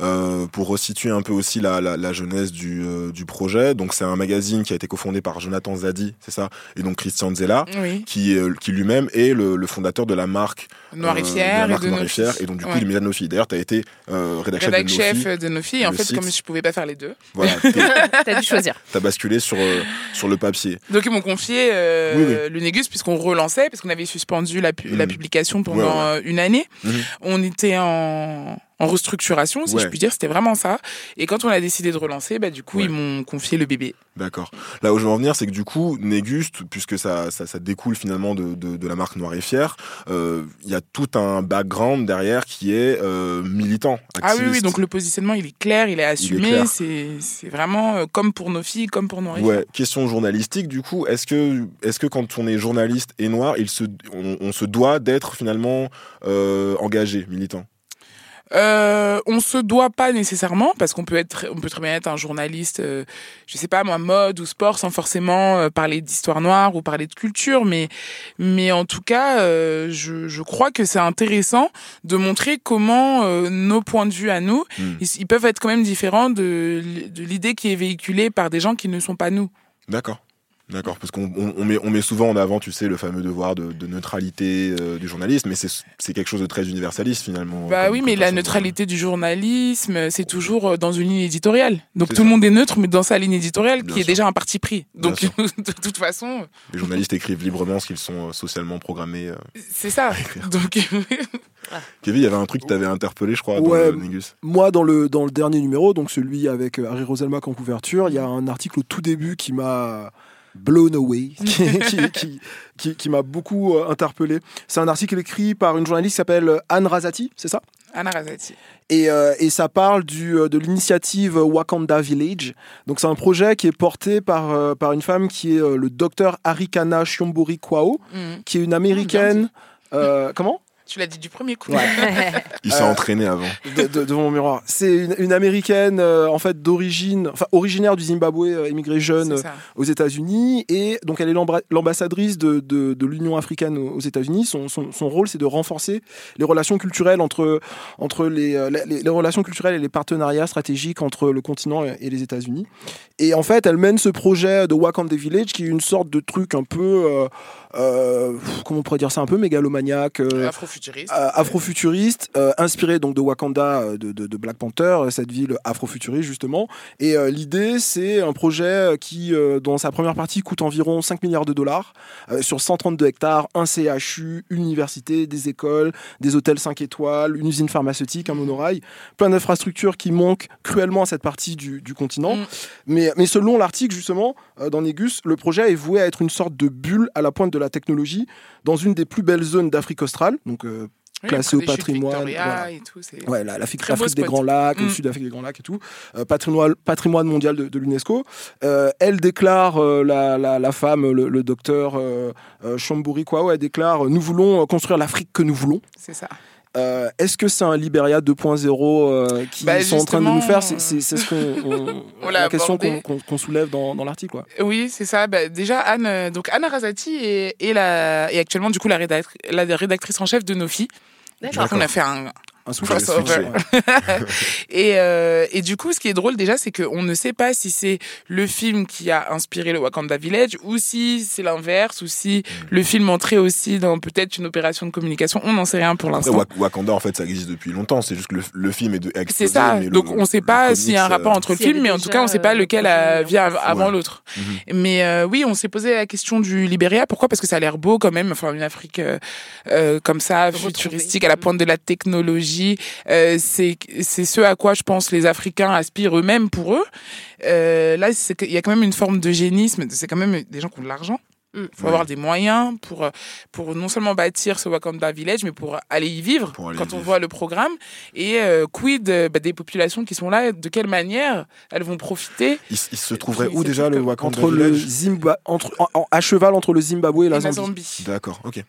euh, pour resituer un peu aussi la, la, la jeunesse du, euh, du projet, donc c'est un magazine qui a été cofondé par Jonathan Zadi, c'est ça, et donc Christian Zella, Oui. qui, est, euh, qui lui-même est le, le fondateur de la marque Noir et euh, fier. de la et marque de Noir et et donc du coup Ouais. il est média de nos filles. D'ailleurs, tu as été euh, rédac chef de nos filles. En fait, site. comme je pouvais pas faire les deux. Voilà, T'as dû choisir. tu as basculé sur, euh, sur le papier. Donc ils m'ont confié euh, Oui, oui. le Négus puisqu'on relançait, parce qu'on avait suspendu la, pu- la Mhm. publication pendant Ouais, ouais. euh, une année. Mhm. On était en, en restructuration, si Ouais. je puis dire, c'était vraiment ça. Et quand on a décidé de relancer, bah, du coup, Ouais. ils m'ont confié le bébé. D'accord. Là où je veux en venir, c'est que du coup, Négus, puisque ça, ça, ça découle finalement de, de, de la marque Noir et Fier, euh, il y a tout un background derrière qui est euh, militant. Ah oui, oui, donc le positionnement, il est clair, il est assumé. C'est vraiment euh, comme pour nos filles, comme pour. Ouais, question journalistique du coup, est-ce que, est-ce que quand on est journaliste et noir, il se, on, on se doit d'être finalement euh, engagé, militant? Euh, on se doit pas nécessairement parce qu'on peut être, on peut très bien être un journaliste, euh, je sais pas moi, mode ou sport sans forcément euh, parler d'histoire noire ou parler de culture, mais mais en tout cas, euh, je, je crois que c'est intéressant de montrer comment euh, nos points de vue à nous, Mm. ils, ils peuvent être quand même différents de, de l'idée qui est véhiculée par des gens qui ne sont pas nous. D'accord. D'accord, parce qu'on on, on met, on met souvent en avant, tu sais, le fameux devoir de, de neutralité euh, du journaliste, mais c'est quelque chose de très universaliste finalement. Bah oui, mais la de- neutralité du journalisme, c'est toujours euh, dans une ligne éditoriale. Donc tout le monde est neutre, mais dans sa ligne éditoriale, Bien qui est déjà un parti pris. Donc de toute façon, Les journalistes écrivent librement ce qu'ils sont euh, socialement programmés. euh. c'est ça. Donc Kevin, il y avait un truc qui t'avait interpellé, je crois, dans Ouais. le Négus. Moi, dans le, dans le dernier numéro, donc celui avec euh, Harry Roselmack en couverture, il y a un article au tout début qui m'a blown away, qui, qui, qui, m'a beaucoup euh, interpellé. C'est un article écrit par une journaliste qui s'appelle Anne Razati, c'est ça? Anna Razati. et, euh, et ça parle du, euh, de l'initiative Wakanda Village. Donc c'est un projet qui est porté par, euh, par une femme qui est euh, le docteur Arikana Shiombori Kwao, Mhm. qui est une américaine. euh, comment? Tu l'as dit du premier coup. Il s'est Euh, entraîné avant. de- de- devant mon miroir. C'est une, une américaine euh, en fait d'origine, enfin originaire du Zimbabwe, euh, immigrée jeune euh, aux États-Unis et donc elle est l'ambassadrice de, de- de l'Union africaine aux États-Unis. Son, son- son rôle c'est de renforcer les relations culturelles entre entre les, euh, les, les relations culturelles et les partenariats stratégiques entre le continent et, et les États-Unis. Et en fait, elle mène ce projet de Wakanda Village qui est une sorte de truc un peu euh, euh, comment on pourrait dire ça un peu mégalomaniaque. euh, Afrofuturiste. euh, afrofuturiste, euh, inspiré donc de Wakanda, euh, de, de- de Black Panther, cette ville afrofuturiste justement. Et euh, l'idée, c'est un projet qui, dans sa première partie, coûte environ 5 milliards de dollars, sur 132 hectares, un CHU, une université, des écoles, des hôtels 5 étoiles, une usine pharmaceutique, un monorail, plein d'infrastructures qui manquent cruellement à cette partie du, du continent. Mm. Mais, mais selon l'article, justement, dans Négus, le projet est voué à être une sorte de bulle à la pointe de la technologie dans une des plus belles zones d'Afrique australe, donc euh, classé au patrimoine, Victoria voilà. et tout, c'est- Ouais, la- l'Afrique des. Grands Lacs, au Mm. sud d'Afrique des Grands Lacs et tout, euh, patrimoine, patrimoine mondial de, de l'UNESCO. Euh, elle déclare, euh, la, la, la femme, le, le docteur Shamburi Kwao, elle déclare Nous voulons construire l'Afrique que nous voulons. c'est ça. Euh, Est-ce que c'est un Liberia 2.0 euh, qui Bah, sont en train de nous faire C'est ce qu'on, on- On l'a question qu'on soulève dans, dans l'article. quoi. Oui, c'est ça. Bah, déjà, Anne, euh, donc Anna Razati est, est, la, est actuellement du coup la, rédactrice, la rédactrice en chef de Nofi. D'accord. On a fait un, Un souffle. Et, euh, et du coup, ce qui est drôle déjà, c'est qu'on ne sait pas si c'est le film qui a inspiré le Wakanda Village ou si c'est l'inverse ou si le film entrait aussi dans peut-être une opération de communication. On n'en sait rien pour l'instant. Wak- Wakanda, en fait, ça existe depuis longtemps. C'est juste que le, le film est de C'est ça. mais le- Donc on ne sait pas s'il y a un rapport entre le film, mais en tout cas, on ne sait pas euh, lequel a, vient en avant Ouais. l'autre. Mhm. Mais euh, oui, on s'est posé la question du Libéria. Pourquoi? Parce que ça a l'air beau quand même. Enfin, une Afrique euh, comme ça, futuristique, à la pointe de la technologie. Euh, c'est ce à quoi je pense les Africains aspirent eux-mêmes pour eux. Euh, là, qu'il y a quand même une forme d'eugénisme. C'est quand même des gens qui ont de l'argent. Mm. Il faut Ouais. avoir des moyens pour, pour non seulement bâtir ce Wakanda Village, mais pour aller y vivre aller quand y on vivre. voit le programme. Et euh, quid bah, des populations qui sont là, de quelle manière elles vont profiter Il, il se trouverait où déjà le Wakanda Entre le Village? Zimba, entre, en- en- à cheval entre le Zimbabwe et la et la Zambie. Zambie. D'accord, ok.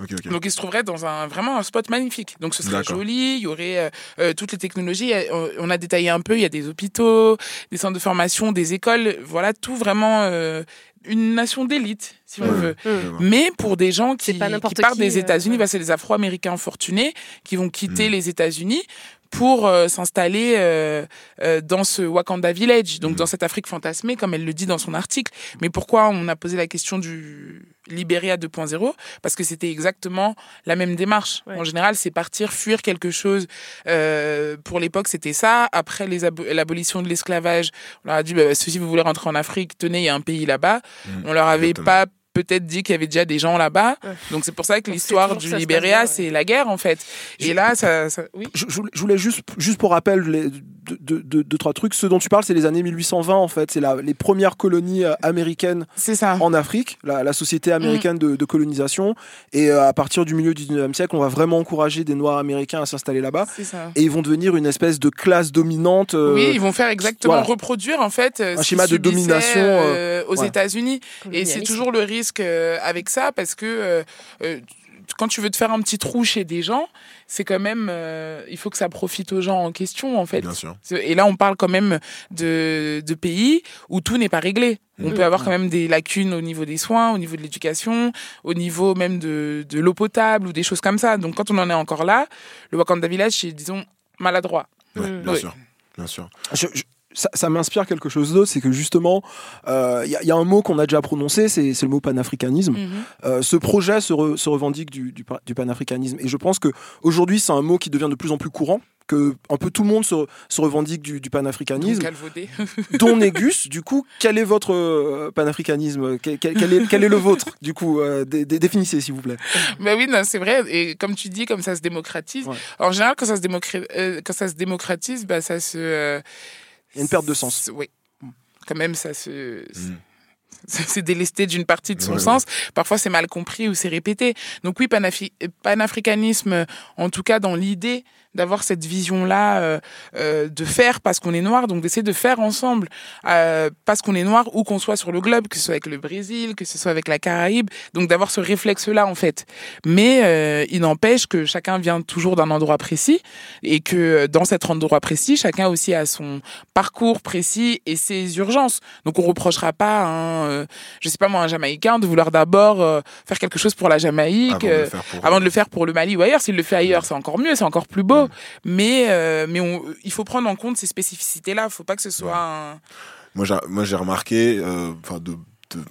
Ok, ok. Donc il se trouverait dans un vraiment un spot magnifique. Donc ce serait joli, il y aurait euh, euh, toutes les technologies. Euh, On a détaillé un peu, il y a des hôpitaux, des centres de formation, des écoles, voilà tout vraiment euh, une nation d'élite si on Ouais. veut. Mais pour des gens qui, qui partent qui, des euh, États-Unis, ouais. bah, c'est les Afro-Américains fortunés qui vont quitter Mm. les États-Unis pour euh, s'installer euh, euh, dans ce Wakanda Village, donc Mm. dans cette Afrique fantasmée, comme elle le dit dans son article. Mais pourquoi on a posé la question du Libéria 2.0 Parce que c'était exactement la même démarche. Ouais. En général, c'est partir, fuir quelque chose. Euh, pour l'époque, c'était ça. Après l'abolition de l'esclavage, on leur a dit, bah, si vous voulez rentrer en Afrique, tenez, il y a un pays là-bas. Mm. On leur avait Exactement. pas peut-être dit qu'il y avait déjà des gens là-bas. Ouais. Donc c'est pour ça que l'histoire du Libéria, ouais. c'est la guerre en fait. Et là, ça, ça- oui. Je, je voulais- juste, juste pour rappel, les, deux, deux- deux- deux, trois trucs. Ce dont tu parles, c'est les années 1820 en fait. C'est les premières colonies euh, américaines C'est ça. en Afrique, la, la société américaine Mm. de, de colonisation. Et euh, à partir du milieu du 19e siècle, on va vraiment encourager des Noirs américains à s'installer là-bas. Et ils vont devenir une espèce de classe dominante. euh, oui, ils vont faire exactement voilà. reproduire en fait Un schéma de domination, euh, aux ouais. États-Unis. Et c'est toujours le risque euh, avec ça parce que euh, euh, quand tu veux te faire un petit trou chez des gens, c'est quand même, euh, il faut que ça profite aux gens en question, en fait. Bien sûr. Et là, on parle quand même de, de pays où tout n'est pas réglé. On Mhm. peut avoir quand même des lacunes au niveau des soins, au niveau de l'éducation, au niveau même de, de l'eau potable ou des choses comme ça. Donc, quand on en est encore là, le Wakanda Village, c'est, disons, maladroit. Ouais, Mm. bien Oui. sûr. Bien sûr. Je- je- ça, ça m'inspire quelque chose d'autre, c'est que justement, euh, il y, a- il y a un mot qu'on a déjà prononcé, c'est le mot panafricanisme. Mhm. Euh, ce projet se, re- se revendique du, du, pa- du panafricanisme. Et je pense que aujourd'hui, c'est un mot qui devient de plus en plus courant, que un peu tout le monde se, se revendique du, du panafricanisme. dont Négus, du coup, quel est votre euh, panafricanisme? Quel, quel- quel est, quel est le vôtre Du coup, euh, dé- dé- définissez, s'il vous plaît. Ben oui, c'est vrai. Et comme tu dis, comme ça se démocratise. Ouais. En général, quand ça se, démocra- euh, quand ça se démocratise, bah, ça se. Euh, Il y a une perte de sens. Oui. Quand même, ça se. Mm. C'est délesté d'une partie de son Ouais, sens. Parfois, c'est mal compris ou c'est répété. Donc, oui, panafi- panafricanisme, en tout cas dans l'idée d'avoir cette vision-là, euh, euh, de faire parce qu'on est noir, donc d'essayer de faire ensemble euh, parce qu'on est noir, où qu'on soit sur le globe, que ce soit avec le Brésil, que ce soit avec la Caraïbe, donc d'avoir ce réflexe-là en fait. Mais euh, il n'empêche que chacun vient toujours d'un endroit précis et que euh, dans cet endroit précis, chacun aussi a son parcours précis et ses urgences. Donc on reprochera pas, un, euh, je sais pas moi, un Jamaïcain de vouloir d'abord faire quelque chose pour la Jamaïque. Avant de le faire pour. avant de le faire pour le Mali ou ailleurs. S'il le fait ailleurs, c'est encore mieux, c'est encore plus beau. Mais, euh, mais on- il faut prendre en compte ces spécificités-là. Il ne faut pas que ce soit un... Moi, j'ai, remarqué, euh, enfin, de,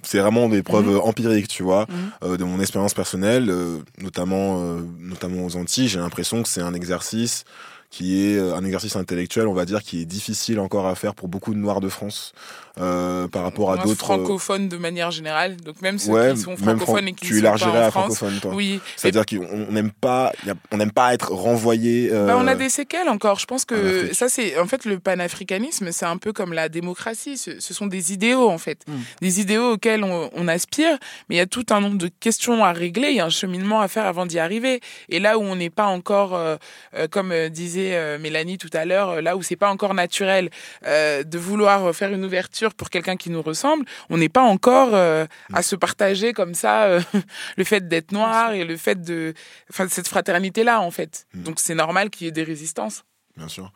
c'est vraiment des preuves Mhm. euh, empiriques, tu vois, euh, de mon expérience personnelle, euh, notamment, euh, notamment aux Antilles. J'ai l'impression que c'est un exercice qui est euh, un exercice intellectuel, on va dire, qui est difficile encore à faire pour beaucoup de Noirs de France euh, par rapport à d'autres. francophones de manière générale. Donc même ceux ouais, qui sont francophones fran- et qui tu ne sont élargirais pas en à France. francophone, toi. Oui, C'est-à-dire qu'on on n'aime pas, on n'aime pas être renvoyé. euh, Bah, on a des séquelles encore. Je pense en que ça, c'est en fait le panafricanisme, c'est un peu comme la démocratie. Ce, ce sont des idéaux en fait, Mm. des idéaux auxquels on, on aspire. Mais il y a tout un nombre de questions à régler. Il y a un cheminement à faire avant d'y arriver. Et là où on n'est pas encore, euh, euh, comme euh, disait euh, Mélanie tout à l'heure, euh, là où c'est pas encore naturel euh, de vouloir faire une ouverture pour quelqu'un qui nous ressemble, on n'est pas encore à se partager comme ça le fait d'être noir et le fait de, enfin cette fraternité là en fait. Mm. Donc c'est normal qu'il y ait des résistances. Bien sûr.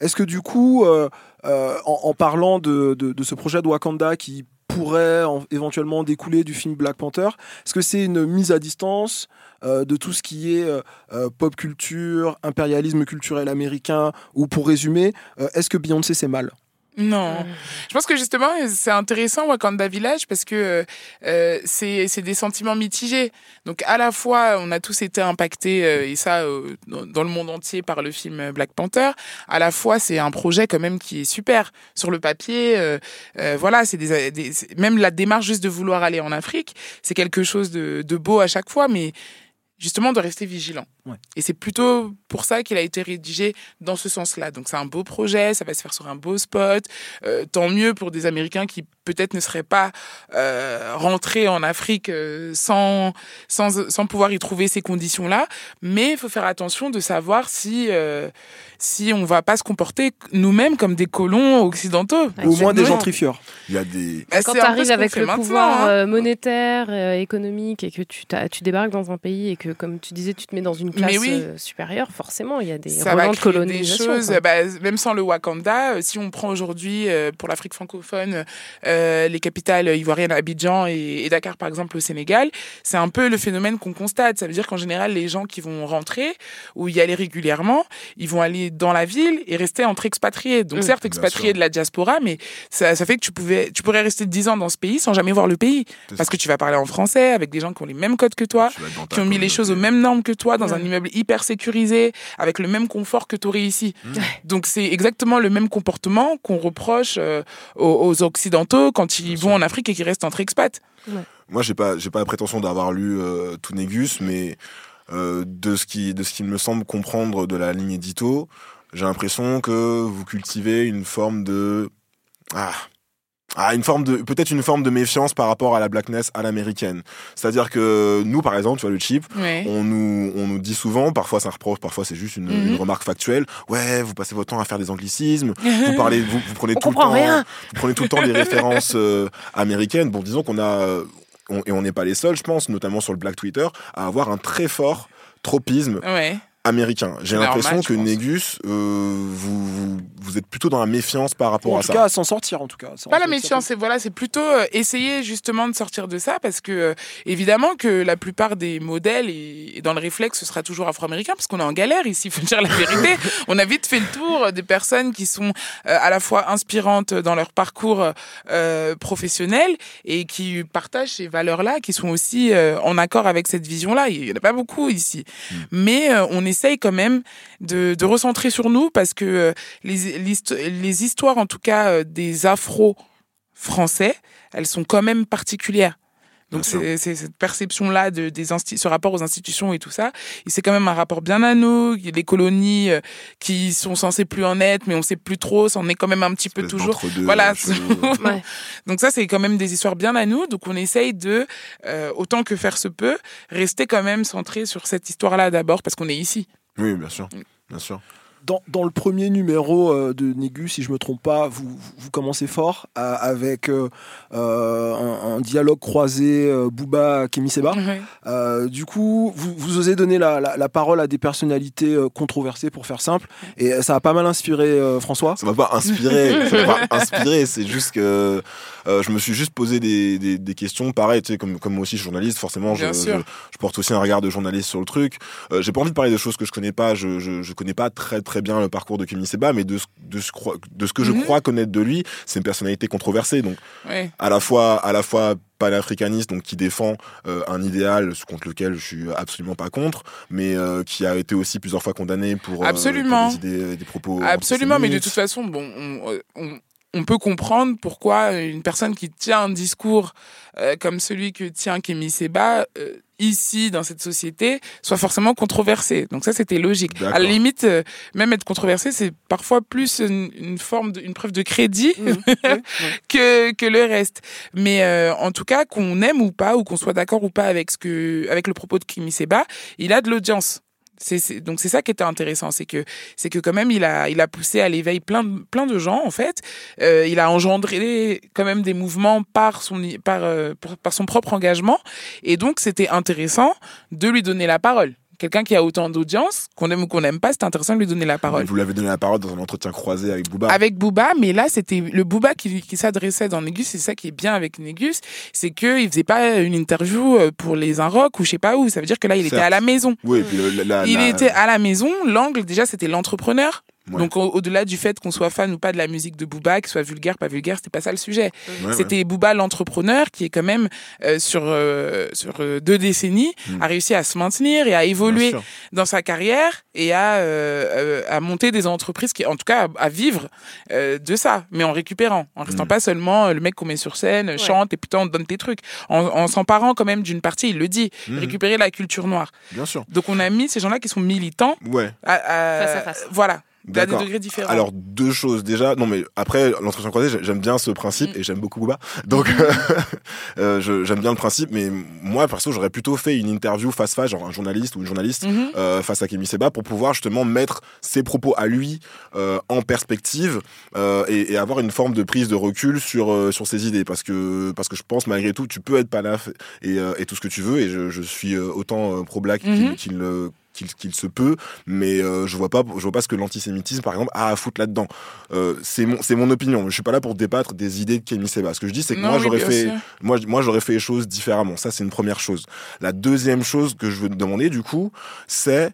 Est-ce que du coup, euh, euh, en, en parlant de, de- de ce projet de Wakanda qui pourrait en- éventuellement découler du film Black Panther, est-ce que c'est une mise à distance euh, de tout ce qui est euh, euh, pop culture, impérialisme culturel américain, ou pour résumer, euh, est-ce que Beyoncé c'est mal? Non. Je pense que justement, c'est intéressant Wakanda Village parce que euh, c'est c'est des sentiments mitigés. Donc à la fois, on a tous été impactés, euh, et ça euh, dans, le monde entier, par le film Black Panther. À la fois, c'est un projet quand même qui est super. Sur le papier, euh, euh, voilà, c'est des, même la démarche juste de vouloir aller en Afrique, c'est quelque chose de, de beau à chaque fois, mais justement de rester vigilant. Ouais. Et c'est plutôt pour ça qu'il a été rédigé dans ce sens-là. Donc c'est un beau projet, ça va se faire sur un beau spot. Euh, tant mieux pour des Américains qui peut-être ne seraient pas euh, rentrés en Afrique euh, sans, sans, sans pouvoir y trouver ces conditions-là. Mais il faut faire attention de savoir si, euh, si on va pas se comporter nous-mêmes comme des colons occidentaux. Ou au moins des gentrifieurs Il y a des. Bah, Quand tu arrives avec le pouvoir hein. monétaire, euh, économique, et que tu, tu débarques dans un pays et que, comme tu disais, tu te mets dans une classe Mais oui. euh, supérieure, forcément, il y a des ça va relents de créer des choses, bah, même sans le Wakanda, euh, si on prend aujourd'hui euh, pour l'Afrique francophone les capitales ivoiriennes Abidjan et, et Dakar par exemple au Sénégal, c'est un peu le phénomène qu'on constate. Ça veut dire qu'en général les gens qui vont rentrer ou y aller régulièrement, ils vont aller dans la ville et rester entre expatriés. Donc Mm. certes expatriés de la diaspora, mais ça, ça fait que tu pouvais, tu pourrais rester 10 ans dans ce pays sans jamais voir le pays parce que tu vas parler en français avec des gens qui ont les mêmes codes que toi qui ont mis les choses aux mêmes normes que toi, dans un. Immeuble hyper sécurisé, avec le même confort que tu aurais ici. Mmh. Donc c'est exactement le même comportement qu'on reproche euh, aux, aux Occidentaux quand ils Bien vont sûr. en Afrique et qu'ils restent entre expats. Moi, j'ai pas, j'ai pas la prétention d'avoir lu euh, tout Négus, mais euh, de ce qui, de ce qui me semble comprendre de la ligne édito, j'ai l'impression que vous cultivez une forme de, ah, ah, une forme de, peut-être une forme de méfiance par rapport à la blackness à l'américaine. C'est-à-dire que nous, par exemple, tu vois le chip, Ouais. on nous, on nous dit souvent, parfois c'est un reproche, parfois c'est juste une, Mhm. une remarque factuelle. Ouais, vous passez votre temps à faire des anglicismes, vous parlez, vous, vous prenez On tout le temps, rien. vous prenez tout le temps des références euh, américaines. Bon, disons qu'on a, euh, on- et on n'est pas les seuls, je pense, notamment sur le Black Twitter, à avoir un très fort tropisme Ouais. Américain. J'ai l'impression que. Négus, euh, vous, vous, vous êtes plutôt dans la méfiance par rapport en à tout ça. cas, à s'en sortir, en tout cas. Pas la méfiance, c'est voilà, c'est plutôt euh, essayer justement de sortir de ça parce que euh, évidemment que la plupart des modèles et, et dans le réflexe ce sera toujours afro-américain parce qu'on est en galère ici, il faut dire la vérité. On a vite fait le tour des personnes qui sont euh, à la fois inspirantes dans leur parcours euh, professionnel et qui partagent ces valeurs-là, qui sont aussi euh, en accord avec cette vision-là. Il y en a pas beaucoup ici, mais euh, on essaye quand même de, recentrer sur nous parce que euh, les, les histoires, en tout cas euh, des afro français, elles sont quand même particulières. Donc c'est cette perception-là de, des ce rapport aux institutions et tout ça, et c'est quand même un rapport bien à nous. Il y a des colonies euh, qui sont censées plus en être, mais on sait plus trop, ça en est quand même un petit peu toujours. d'entre-deux, Voilà. euh. Ouais. Donc ça, c'est quand même des histoires bien à nous. Donc on essaye de, euh, autant que faire se peut, rester quand même centré sur cette histoire-là d'abord, parce qu'on est ici. Oui, bien sûr. Bien sûr. Dans, dans le premier numéro euh, de Négus, si je me trompe pas, vous, vous commencez fort euh, avec euh, un, un dialogue croisé euh, Booba Kémy Seba. Ouais. Euh, du coup, vous, vous osez donner la, la- la parole à des personnalités euh, controversées, pour faire simple, et ça a pas mal inspiré euh, François. Ça m'a pas inspiré. ça m'a pas inspiré. C'est juste que euh, je me suis juste posé des, des, des questions. Pareil, tu sais, comme, comme moi aussi, je suis journaliste, forcément, je, porte aussi un regard de journaliste sur le truc. Euh, J'ai pas envie de parler de choses que je connais pas. Je, je, je connais pas très très bien le parcours de Kémy Seba, mais de ce, de ce, croi- de ce que je Mhm. crois connaître de lui, c'est une personnalité controversée. Donc, Ouais. à la fois à la fois panafricaniste donc qui défend euh, un idéal contre lequel je suis absolument pas contre mais euh, qui a été aussi plusieurs fois condamné pour, euh, pour des idées des propos Absolument, mais de toute façon, bon, on, on- on peut comprendre pourquoi une personne qui tient un discours euh, comme celui que tient Kémy Seba euh, ici dans cette société soit forcément controversée. Donc ça, c'était logique. À la limite, euh, même être controversé, c'est parfois plus une, une forme, de, une preuve de crédit que, que le reste. Mais euh, en tout cas, qu'on aime ou pas, ou qu'on soit d'accord ou pas avec ce que, avec le propos de Kimi Seba, il a de l'audience. C'est, donc c'est ça qui était intéressant, c'est que c'est que quand même il a il a poussé à l'éveil plein de, plein de gens en fait. Euh, il a engendré quand même des mouvements par son par euh, pour- par son propre engagement et donc c'était intéressant de lui donner la parole. Quelqu'un qui a autant d'audience, qu'on aime ou qu'on n'aime pas, c'est intéressant de lui donner la parole Vous l'avez donné la parole dans un entretien croisé avec Booba. avec Booba, mais là c'était le Booba qui, qui s'adressait dans Négus. C'est ça qui est bien avec Négus, c'est que il faisait pas une interview euh, pour les Inrock ou je sais pas où. Ça veut dire que là il était à la maison. Oui, et puis le- la- la- Il la- était à la maison. L'angle déjà c'était l'entrepreneur. Ouais. Donc au- au-delà du fait qu'on soit fan ou pas de la musique de Booba, qu'il soit vulgaire, pas vulgaire, c'était pas ça le sujet. Ouais, ouais. C'était Booba l'entrepreneur qui est quand même euh, sur euh, sur euh, deux décennies Mm. a réussi à se maintenir et à évoluer dans sa carrière et à, euh, euh, à monter des entreprises qui, en tout cas, à, à vivre euh, de ça, mais en récupérant, en restant Mm. pas seulement le mec qu'on met sur scène, chante et putain on te donne tes trucs, en, en s'emparant quand même d'une partie, il le dit, Mhm. récupérer la culture noire. Bien sûr. Donc on a mis ces gens-là qui sont militants, Ouais. à, à- Face à face. voilà, à des D'accord. degrés différents. Alors deux choses déjà. Non mais après l'entretien croisé, j'ai- j'aime bien ce principe Mm. et j'aime beaucoup Booba. Donc euh, je- j'aime bien le principe. Mais moi perso, j'aurais plutôt fait une interview face face, genre un journaliste ou une journaliste Mhm. euh, face à Kémy Seba pour pouvoir justement mettre ses propos à lui euh, en perspective euh, et, et avoir une forme de prise de recul sur euh, sur ses idées parce que parce que je pense malgré tout tu peux être panaf et, euh, et tout ce que tu veux et je, je suis euh, autant euh, pro black qu'il qu'il le- qu'il se peut mais euh, je vois pas je vois pas ce que l'antisémitisme par exemple a à foutre là-dedans euh, c'est mon c'est mon opinion je suis pas là pour débattre des idées de Kémy Seba ce que je dis c'est que Non, moi oui, j'aurais fait moi, moi j'aurais fait les choses différemment. Ça, c'est une première chose. La deuxième chose que je veux te demander, du coup, c'est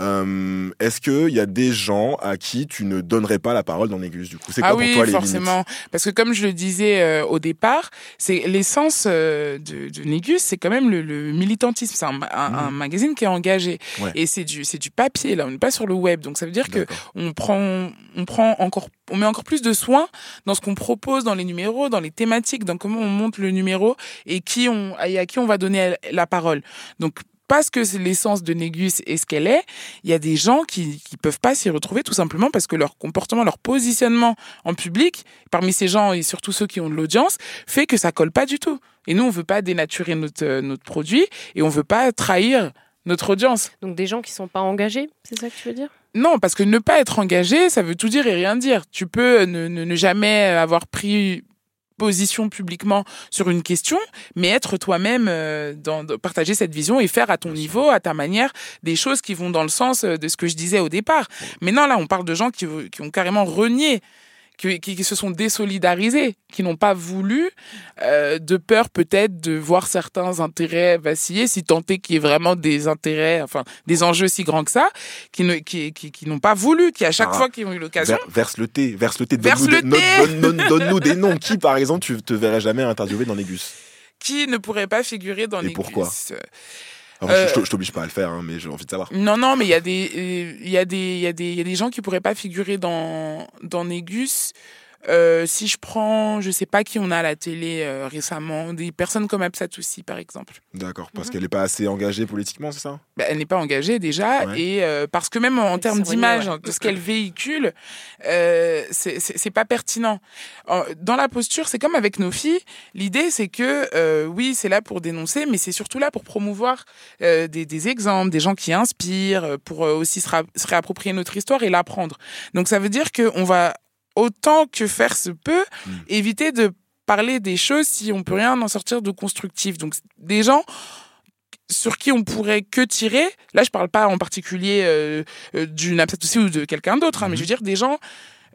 euh, est-ce qu'il y a des gens à qui tu ne donnerais pas la parole dans Négus Du coup, c'est quoi Ah pour oui, toi les forcément. Parce que comme je le disais euh, au départ, c'est l'essence euh, de, de Négus, c'est quand même le, le militantisme. C'est un, un magazine qui est engagé. Mmh. Ouais. Et c'est du, c'est du papier, là, on n'est pas sur le web. Donc ça veut dire que on prend, on prend encore, on met encore plus de soin dans ce qu'on propose dans les numéros, dans les thématiques, dans comment on monte le numéro et qui on, et à qui on va donner la parole. Donc, parce que c'est l'essence de Négus et ce qu'elle est, il y a des gens qui qui peuvent pas s'y retrouver tout simplement parce que leur comportement, leur positionnement en public, parmi ces gens et surtout ceux qui ont de l'audience, fait que ça colle pas du tout. Et nous, on veut pas dénaturer notre euh, notre produit et on veut pas trahir notre audience. Donc des gens qui sont pas engagés, c'est ça que tu veux dire? Non, parce que ne pas être engagé, ça veut tout dire et rien dire. Tu peux ne, ne, ne jamais avoir pris position publiquement sur une question, mais être toi-même, euh, dans, partager cette vision et faire à ton niveau, à ta manière, des choses qui vont dans le sens euh, de ce que je disais au départ. Mais non, là, on parle de gens qui, qui ont carrément renié qui, qui- qui se sont désolidarisés, qui n'ont pas voulu, euh, de peur peut-être de voir certains intérêts vaciller, si tant est qu'il y ait vraiment des intérêts, enfin des enjeux si grands que ça, qui ne, qui, qui, qui n'ont pas voulu, qui à chaque Sarah, fois qu'ils ont eu l'occasion, Ver- verse le thé, verse le thé. Donne-nous des, donne- donne- noms. Qui, par exemple, tu te verrais jamais interviewer dans Négus qui ne pourraient pas figurer dans Et les pourquoi? Gus. Alors, je- Euh, je, je t'oblige pas à le faire, hein, mais j'ai envie de savoir. Non, non, mais il y a des, euh, y a des, il y a des, il y a des gens qui pourraient pas figurer dans, dans Négus. Euh, si je prends, je sais pas qui on a à la télé euh, récemment, des personnes comme Absatoussi par exemple. D'accord, parce Mhm. qu'elle est pas assez engagée politiquement, c'est ça? Ben, elle n'est pas engagée déjà Ouais. et euh, parce que même en termes d'image ouais. de ce qu'elle véhicule euh, c'est c'est- c'est pas pertinent En- dans la posture c'est comme avec nos filles l'idée c'est que euh, oui c'est là pour dénoncer mais c'est surtout là pour promouvoir euh, des, des exemples des gens qui inspirent euh, pour euh, aussi se, se réapproprier notre histoire et l'apprendre donc ça veut dire que on va autant que faire se peut Mm. éviter de parler des choses si on peut rien en sortir de constructif donc des gens sur qui on pourrait que tirer. Là, je parle pas en particulier euh, euh, d'une Absatoussi ou de quelqu'un d'autre, hein, mais je veux dire des gens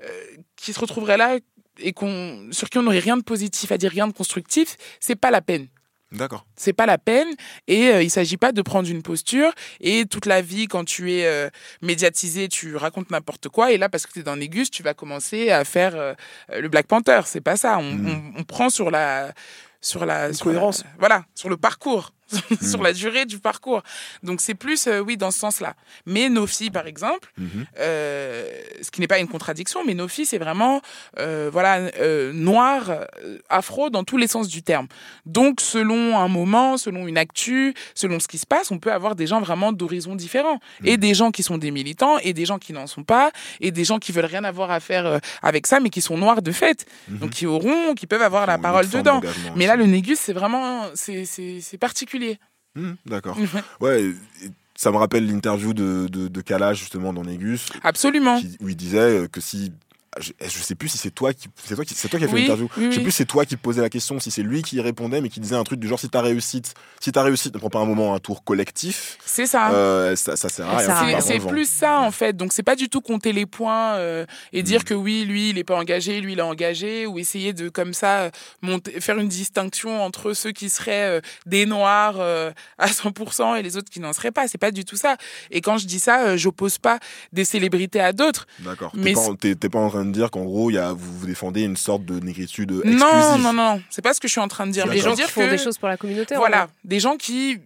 euh, qui se retrouveraient là et qu'on sur qui on n'aurait rien de positif à dire, rien de constructif. C'est pas la peine. D'accord. C'est pas la peine et euh, il s'agit pas de prendre une posture et toute la vie quand tu es euh, médiatisé tu racontes n'importe quoi et là parce que tu es dans Négus tu vas commencer à faire euh, euh, le Black Panther c'est pas ça on, Mm. on- on prend sur la sur la sur la- cohérence. voilà sur le parcours sur Mm. la durée du parcours donc c'est plus euh, oui dans ce sens là mais nos filles par exemple Mhm. euh, ce qui n'est pas une contradiction, mais nos filles, c'est vraiment euh, voilà noir, afro dans tous les sens du terme. Donc, selon un moment, selon une actu, selon ce qui se passe, on peut avoir des gens vraiment d'horizons différents. Et des gens qui sont des militants, et des gens qui n'en sont pas, et des gens qui veulent rien avoir à faire avec ça, mais qui sont noirs de fait. Mhm. Donc, qui auront, qui peuvent avoir la parole dedans. Mais là, le négus, c'est vraiment, c'est- c'est particulier. Mhm, D'accord. Ouais, et ça me rappelle l'interview de, de, de Kala, justement, dans Négus, Absolument. qui- où il disait que si. Je, je sais plus si c'est toi qui c'est toi qui c'est toi qui as fait Oui, l'interview. oui, Je sais plus si c'est toi qui posais la question, si c'est lui qui répondait, mais qui disait un truc du genre si ta réussite, si ta réussite ne prend pas un moment un tour collectif, C'est ça. euh, ça, ça sert à rien. c'est plus ça en fait. Donc c'est pas du tout compter les points euh, et dire Mm. que oui, lui, il est pas engagé, lui, il est engagé, ou essayer de comme ça monter, faire une distinction entre ceux qui seraient euh, des noirs euh, à 100% et les autres qui n'en seraient pas. C'est pas du tout ça. Et quand je dis ça, euh, j'oppose pas des célébrités à d'autres. D'accord. Mais T'es pas, pas en train de dire qu'en gros, il y a, vous, vous défendez une sorte de négritude exclusive. Non, non, non, c'est pas ce que je suis en train de dire. Les je veux gens qui font que des choses pour la communauté. voilà, des gens qui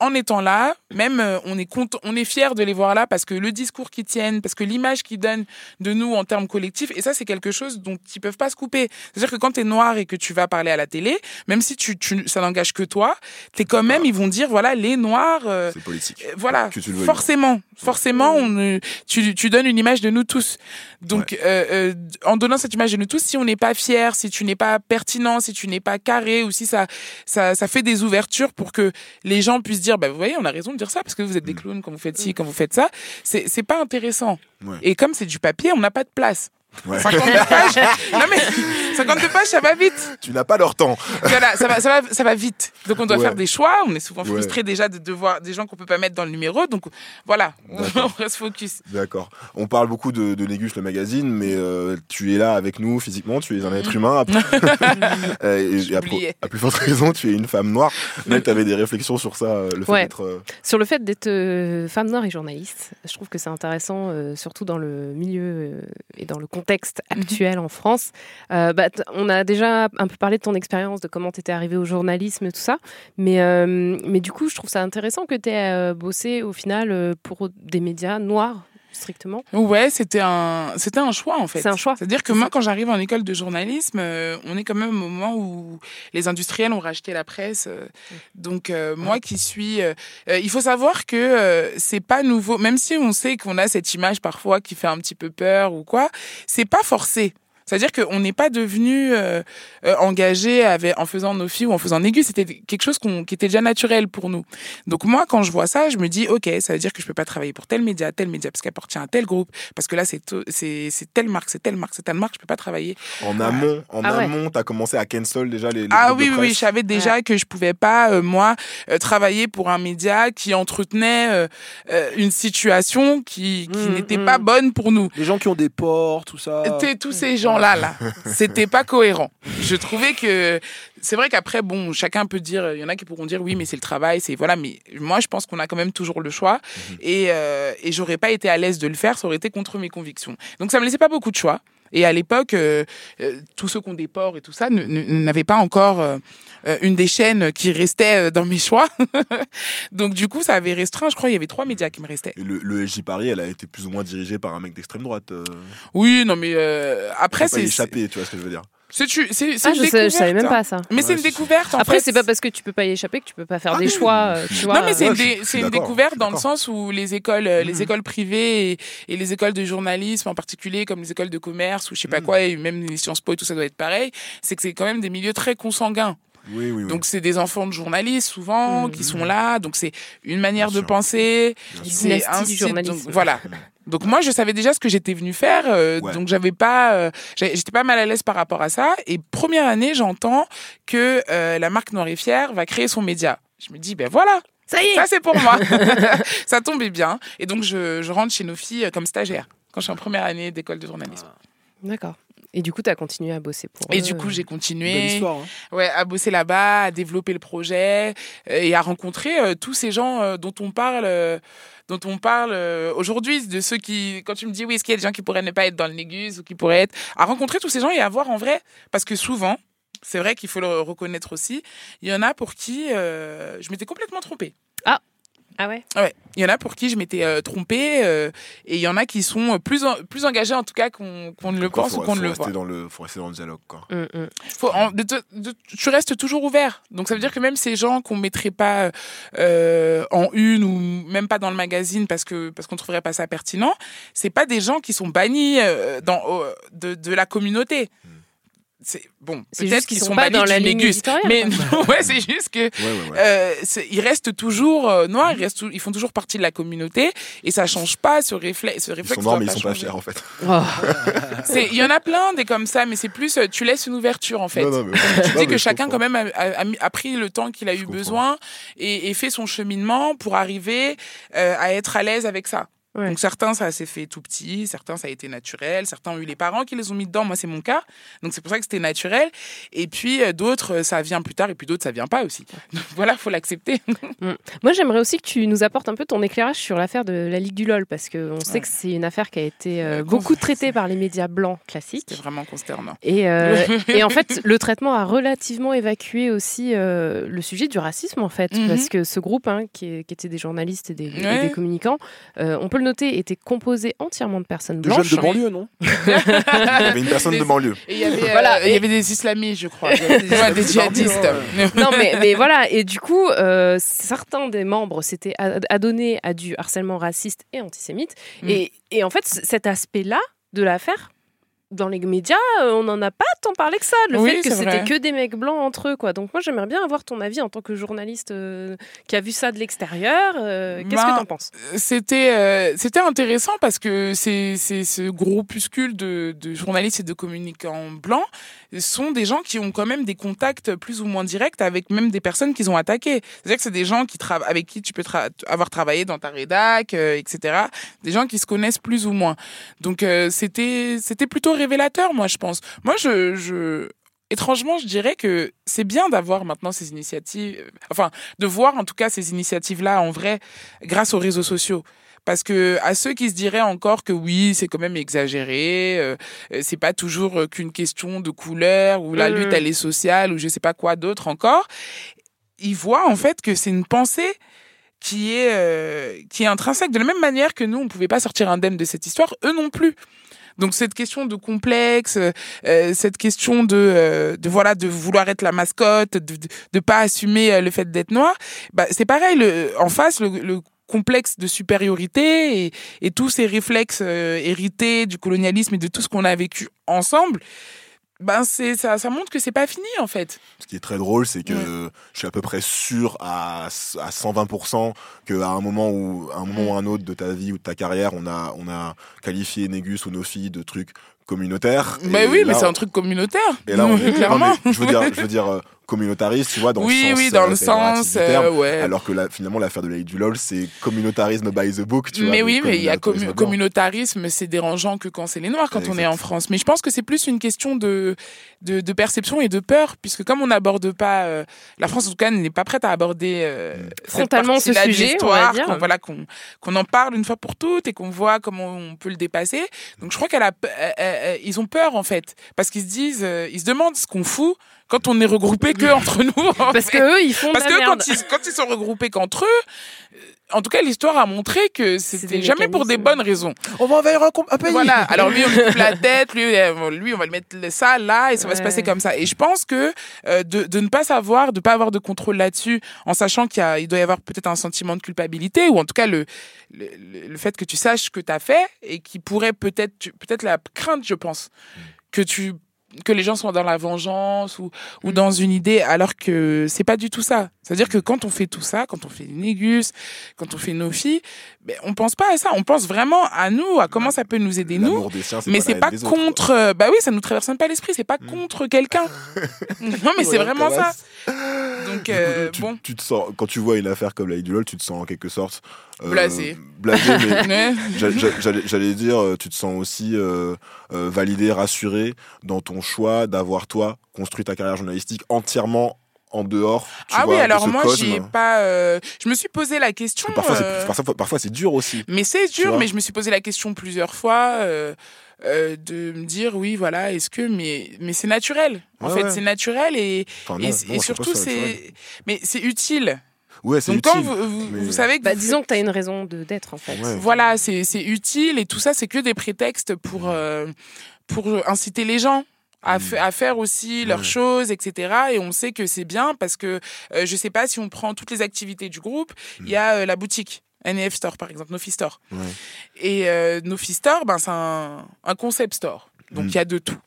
en étant là, même euh, on est content, on est fier de les voir là parce que le discours qu'ils tiennent, parce que l'image qu'ils donnent de nous en termes collectifs, et ça c'est quelque chose dont ils peuvent pas se couper. C'est-à-dire que quand tu es noir et que tu vas parler à la télé, même si tu, tu ça n'engage que toi, t'es quand même, ils vont dire voilà les noirs. euh, politique. euh, voilà, Que tu le veuilles. forcément, forcément, on, tu, tu donnes une image de nous tous. Donc, euh, en donnant cette image de nous tous, si on n'est pas fier, si tu n'es pas pertinent, si tu n'es pas carré, ou si ça, ça, ça fait des ouvertures pour que les gens puissent dire, bah, vous voyez, on a raison de dire ça parce que vous êtes des clowns quand vous faites ci, quand vous faites ça, c'est c'est pas intéressant. Ouais. Et comme c'est du papier, on n'a pas de place. Ouais. 52 pages, non mais 52 pages, ça va vite. Tu n'as pas leur temps. Voilà, ça va, ça va, ça va vite. Donc on doit Ouais. faire des choix. On est souvent Ouais. frustré déjà de devoir des gens qu'on peut pas mettre dans le numéro. Donc voilà, on D'accord. reste focus. D'accord. On parle beaucoup de, de Négus, le magazine, mais euh, tu es là avec nous physiquement, tu es un être humain. Après. Euh, et- et à, à plus forte raison, tu es une femme noire. Même tu avais des réflexions sur ça, euh, le fait Ouais. d'être. euh, Sur le fait d'être euh, femme noire et journaliste, je trouve que c'est intéressant, euh, surtout dans le milieu euh, et dans le contexte actuel en France. Euh, bah, on a déjà un peu parlé de ton expérience, de comment tu étais arrivée au journalisme et tout ça. Mais, euh, mais du coup, je trouve ça intéressant que tu aies bossé au final euh, pour des médias noirs, strictement. Ouais, c'était un, c'était un choix en fait. C'est un choix. C'est-à-dire que moi, quand j'arrive en école de journalisme, euh, on est quand même au moment où les industriels ont racheté la presse. euh, donc euh, moi qui suis, il faut savoir que c'est pas nouveau, même si on sait qu'on a cette image parfois qui fait un petit peu peur ou quoi, c'est pas forcé. C'est-à-dire qu'on n'est pas devenu euh, euh, engagé avec, en faisant nos filles ou en faisant aigu. C'était quelque chose qui était déjà naturel pour nous. Donc moi, quand je vois ça, je me dis, ok, ça veut dire que je peux pas travailler pour tel média, tel média, parce qu'elle appartient à tel groupe, parce que là, c'est, telle marque, c'est telle marque, c'est telle marque, je peux pas travailler. En amont, en Ah ouais. amont, t'as commencé à cancel déjà les, les Ah de oui, oui, je savais déjà que je pouvais pas, euh, moi, euh, travailler pour un média qui entretenait euh, euh, une situation qui, qui Mm, n'était mm. pas bonne pour nous. Les gens qui ont des ports, tout ça. T'es- tous ces gens-là, là, c'était pas cohérent. Je trouvais que c'est vrai qu'après, bon, chacun peut dire, il y en a qui pourront dire oui, mais c'est le travail, c'est voilà, mais moi, je pense qu'on a quand même toujours le choix et, euh, et j'aurais pas été à l'aise de le faire, ça aurait été contre mes convictions. Donc ça me laissait pas beaucoup de choix. Et à l'époque, euh, euh, tous ceux qui ont des ports et tout ça n'avaient pas encore euh, une des chaînes qui restait euh, dans mes choix. Donc du coup, ça avait restreint. Je crois il y avait trois médias qui me restaient. Et le, le SJ Paris, elle a été plus ou moins dirigée par un mec d'extrême droite. Oui, non, mais euh, après, c'est échapper, tu vois ce que je veux dire. C'est c'est c'est Ah, une je, sais- je savais découverte, même hein. pas ça. Mais c'est une découverte. En Après, fait. c'est pas parce que tu peux pas y échapper que tu peux pas faire Ah des oui. choix, euh, tu vois. Non, mais c'est Ouais, une, dé- une découverte dans le sens où les écoles, euh, les Mhm. écoles privées et, et les écoles de journalisme en particulier, comme les écoles de commerce ou je sais pas quoi, et même les Sciences Po et tout ça doit être pareil, c'est que c'est quand même des milieux très consanguins. Oui, oui, oui. Donc c'est des enfants de journalistes souvent Mhm. qui sont là, donc c'est une manière Bien de sûr. penser, c'est un journalisme. donc voilà. Donc moi je savais déjà ce que j'étais venue faire, euh, Ouais. donc j'avais pas, euh, j'étais pas mal à l'aise par rapport à ça. Et première année j'entends que euh, la marque Noir et Fier va créer son média. Je me dis ben voilà, Ça y est ça c'est pour moi. ça tombait bien. Et donc je, je rentre chez nos filles comme stagiaire quand je suis en première année d'école de journalisme. D'accord. Et du coup, tu as continué à bosser pour Et eux. du coup j'ai Belle continué. histoire. hein. Ouais, à bosser là-bas, à développer le projet euh, et à rencontrer euh, tous ces gens euh, dont on parle. euh, dont on parle euh, aujourd'hui, de ceux qui, quand tu me dis oui, est-ce qu'il y a des gens qui pourraient ne pas être dans le Négus ou qui pourraient être, à rencontrer tous ces gens et à voir en vrai, parce que souvent, c'est vrai qu'il faut le reconnaître aussi, il y en a pour qui euh, je m'étais complètement trompée. Ah ouais? Ouais, il y en a pour qui je m'étais euh, trompée euh, et il y en a qui sont plus en- plus engagés en tout cas qu'on qu'on ne le Quoi, pense faut, ou qu'on ne faut le rester voit. dans le, faut rester dans le dialogue, quoi. Hum, hum. Faut, en- de- de- de- tu restes toujours ouvert. Donc ça veut dire que même ces gens qu'on mettrait pas euh, en une ou même pas dans le magazine parce que parce qu'on trouverait pas ça pertinent, c'est pas des gens qui sont bannis euh, dans euh, de, de la communauté. C'est bon, C'est peut-être juste qu'ils sont, sont pas dans la éditoriale, mais non, ouais, c'est juste que Ouais, ouais, ouais. euh, ils restent toujours euh, noirs, ils, restent, ils font toujours partie de la communauté et ça change pas ce réflexe. Ce Ils réflexe sont noirs, mais ils sont pas changer. chers, en fait. Oh. C'est- Il y en a plein des comme ça, mais c'est plus euh, tu laisses une ouverture en fait. Non, non, mais- Tu Non, dis mais que chacun comprends. quand même a, a- pris le temps qu'il a Je eu comprends. besoin et, et fait son cheminement pour arriver euh, à être à l'aise avec ça. Ouais. Donc certains ça s'est fait tout petit, certains ça a été naturel, certains ont eu les parents qui les ont mis dedans, moi c'est mon cas, donc c'est pour ça que c'était naturel. Et puis euh, d'autres euh, ça vient plus tard et puis d'autres ça vient pas aussi. Donc voilà, faut l'accepter. Moi, j'aimerais aussi que tu nous apportes un peu ton éclairage sur l'affaire de la Ligue du LOL, parce qu'on sait Ouais. que c'est une affaire qui a été euh, beaucoup traitée par les médias blancs classiques. C'était vraiment consternant. Et, euh, et en fait, le traitement a relativement évacué aussi le sujet du racisme, en fait, Mhm. parce que ce groupe, hein, qui, était des journalistes et des, et des communicants, on peut le noter, était composé entièrement de personnes De blanches. jeunes de banlieue, non Il y avait une personne de Des- banlieue. Et il y avait, euh, Voilà, il y avait des islamistes, je crois. Ouais, des djihadistes. non, mais, mais voilà. Et du coup, euh, certains des membres s'étaient ad- adonnés à du harcèlement raciste et antisémite. Mm. Et, et en fait, cet aspect-là de l'affaire, dans les médias, euh, on n'en a pas tant parlé que ça. Le Oui, fait que c'était que des mecs blancs entre eux, quoi. Donc moi, j'aimerais bien avoir ton avis en tant que journaliste euh, qui a vu ça de l'extérieur. Euh, Qu'est-ce Ben, que t'en penses? C'était euh, c'était intéressant parce que c'est ce groupuscule de, de journalistes et de communicants blancs sont des gens qui ont quand même des contacts plus ou moins directs avec même des personnes qu'ils ont attaquées. C'est-à-dire que c'est des gens qui avec qui tu peux tra- avoir travaillé dans ta rédac, etc. Des gens qui se connaissent plus ou moins. Donc c'était c'était plutôt révélateur, moi je pense. Moi je je étrangement, je dirais que c'est bien d'avoir maintenant ces initiatives, euh, enfin, de voir en tout cas ces initiatives-là en vrai grâce aux réseaux sociaux. Parce que à ceux qui se diraient encore que oui, c'est quand même exagéré, euh, euh, c'est pas toujours euh, qu'une question de couleur ou la lutte elle est sociale ou je sais pas quoi d'autre encore, ils voient en fait que c'est une pensée qui est euh, qui est intrinsèque de la même manière que nous on pouvait pas sortir indemne de cette histoire, eux non plus. Donc cette question de complexe, euh, cette question de, euh, de voilà de vouloir être la mascotte, de de pas assumer euh, le fait d'être noir, bah c'est pareil. Le, en face, le, le complexe de supériorité et, et tous ces réflexes euh, hérités du colonialisme et de tout ce qu'on a vécu ensemble, ben c'est ça, ça montre que c'est pas fini en fait. Ce qui est très drôle, c'est que je suis à peu près sûr à, à 120% qu'à un moment ou un moment ou un autre de ta vie ou de ta carrière, on a, on a qualifié Négus ou filles de trucs communautaires. Mais Et oui, mais c'est un truc communautaire. Et là, on est clairement. non, mais je veux dire, je veux dire euh, communautariste, tu vois, dans oui, le sens, oui, dans euh, le sens, du terme, euh, ouais. alors que là, finalement, l'affaire de la du LOL, c'est communautarisme by the book, tu vois. mais oui, mais il y a commu- communautarisme c'est dérangeant que quand c'est les Noirs, quand on est en France. Mais je pense que c'est plus une question de, de, de perception et de peur, puisque comme on n'aborde pas, euh, la France en tout cas n'est pas prête à aborder euh, cette Frontalement ce sujet, on va dire. qu'on voilà, qu'on qu'on en parle une fois pour toutes et qu'on voit comment on peut le dépasser. Donc je crois qu'elle a, pe- euh, euh, ils ont peur en fait, parce qu'ils se disent, euh, ils se demandent ce qu'on fout quand on est regroupé que entre nous. en Parce fait. que eux, ils font Parce de la que merde. quand ils, quand ils sont regroupés qu'entre eux, euh, en tout cas, l'histoire a montré que c'était jamais pour des bonnes raisons. On va envahir un, pays. Voilà. Alors lui, on lui coupe la tête, lui, euh, lui, on va lui mettre le- ça là, et ça va se passer comme ça. Et je pense que euh, de, de ne pas savoir, de pas avoir de contrôle là-dessus, en sachant qu'il y a- il doit y avoir peut-être un sentiment de culpabilité, ou en tout cas le, le, le- le fait que tu saches ce que tu as fait, et qui pourrait peut-être, tu- peut-être la crainte, je pense, que tu que les gens soient dans la vengeance ou, ou dans une idée alors que c'est pas du tout ça. C'est-à-dire que quand on fait tout ça, quand on fait Négus, quand on fait nos filles, ben, on pense pas à ça. On pense vraiment à nous, à comment ça peut nous aider nous. Des Mais c'est pas autres, quoi. contre. euh, Bah oui, ça nous traverse même pas l'esprit. C'est pas Mm. contre quelqu'un. non, mais c'est vraiment ça. Donc coup, euh, tu, bon. tu te sens, quand tu vois une affaire comme la du LOL, tu te sens en quelque sorte euh, Blasé. Blasé, mais j'allais dire, euh, tu te sens aussi euh, validé, rassuré dans ton choix d'avoir toi construit ta carrière journalistique entièrement en dehors. Tu Ah vois, oui, alors moi, cosme. j'y ai pas. euh, Je me suis posé la question. Parfois, euh, c'est, parfois, parfois, c'est dur aussi. Mais c'est dur, mais je me suis posé la question plusieurs fois euh, euh, de me dire oui, voilà, est-ce que mais mais c'est naturel. En Ouais, fait, ouais. c'est naturel et Enfin, non, et, non, surtout c'est mais c'est utile. Ouais, c'est Donc quand utile. vous, vous, mais- vous savez que Bah, vous disons que tu as une raison de d'être en fait. Ouais. Voilà, c'est c'est utile et tout ça, c'est que des prétextes pour, euh, pour inciter les gens. À, Mm. à faire aussi leurs Ouais. choses, etc. Et on sait que c'est bien parce que euh, je sais pas si on prend toutes les activités du groupe, il y a euh, la boutique. NF Store par exemple, Nofi Store. Ouais. Et euh, Nofi Store, ben, c'est un, un concept store. Donc Mm. il y a de tout.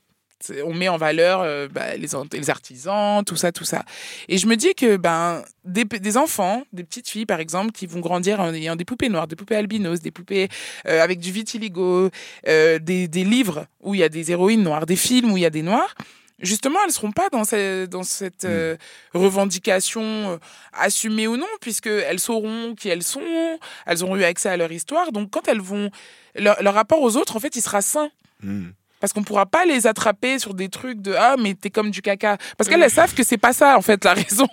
On met en valeur euh, bah, les, artisans, tout ça, tout ça. Et je me dis que ben, des enfants, des petites filles par exemple, qui vont grandir en ayant des poupées noires, des poupées albinos, des poupées euh, avec du vitiligo, euh, des, des livres où il y a des héroïnes noires, des films où il y a des noirs, justement, elles ne seront pas dans, ce- dans cette euh, revendication euh, assumée ou non, puisqu'elles sauront qui elles sont, elles auront eu accès à leur histoire. Donc, quand elles vont. Leur, leur rapport aux autres, en fait, il sera sain. Mm. Parce qu'on pourra pas les attraper sur des trucs de ah mais t'es comme du caca parce qu'elles elles savent que c'est pas ça en fait la raison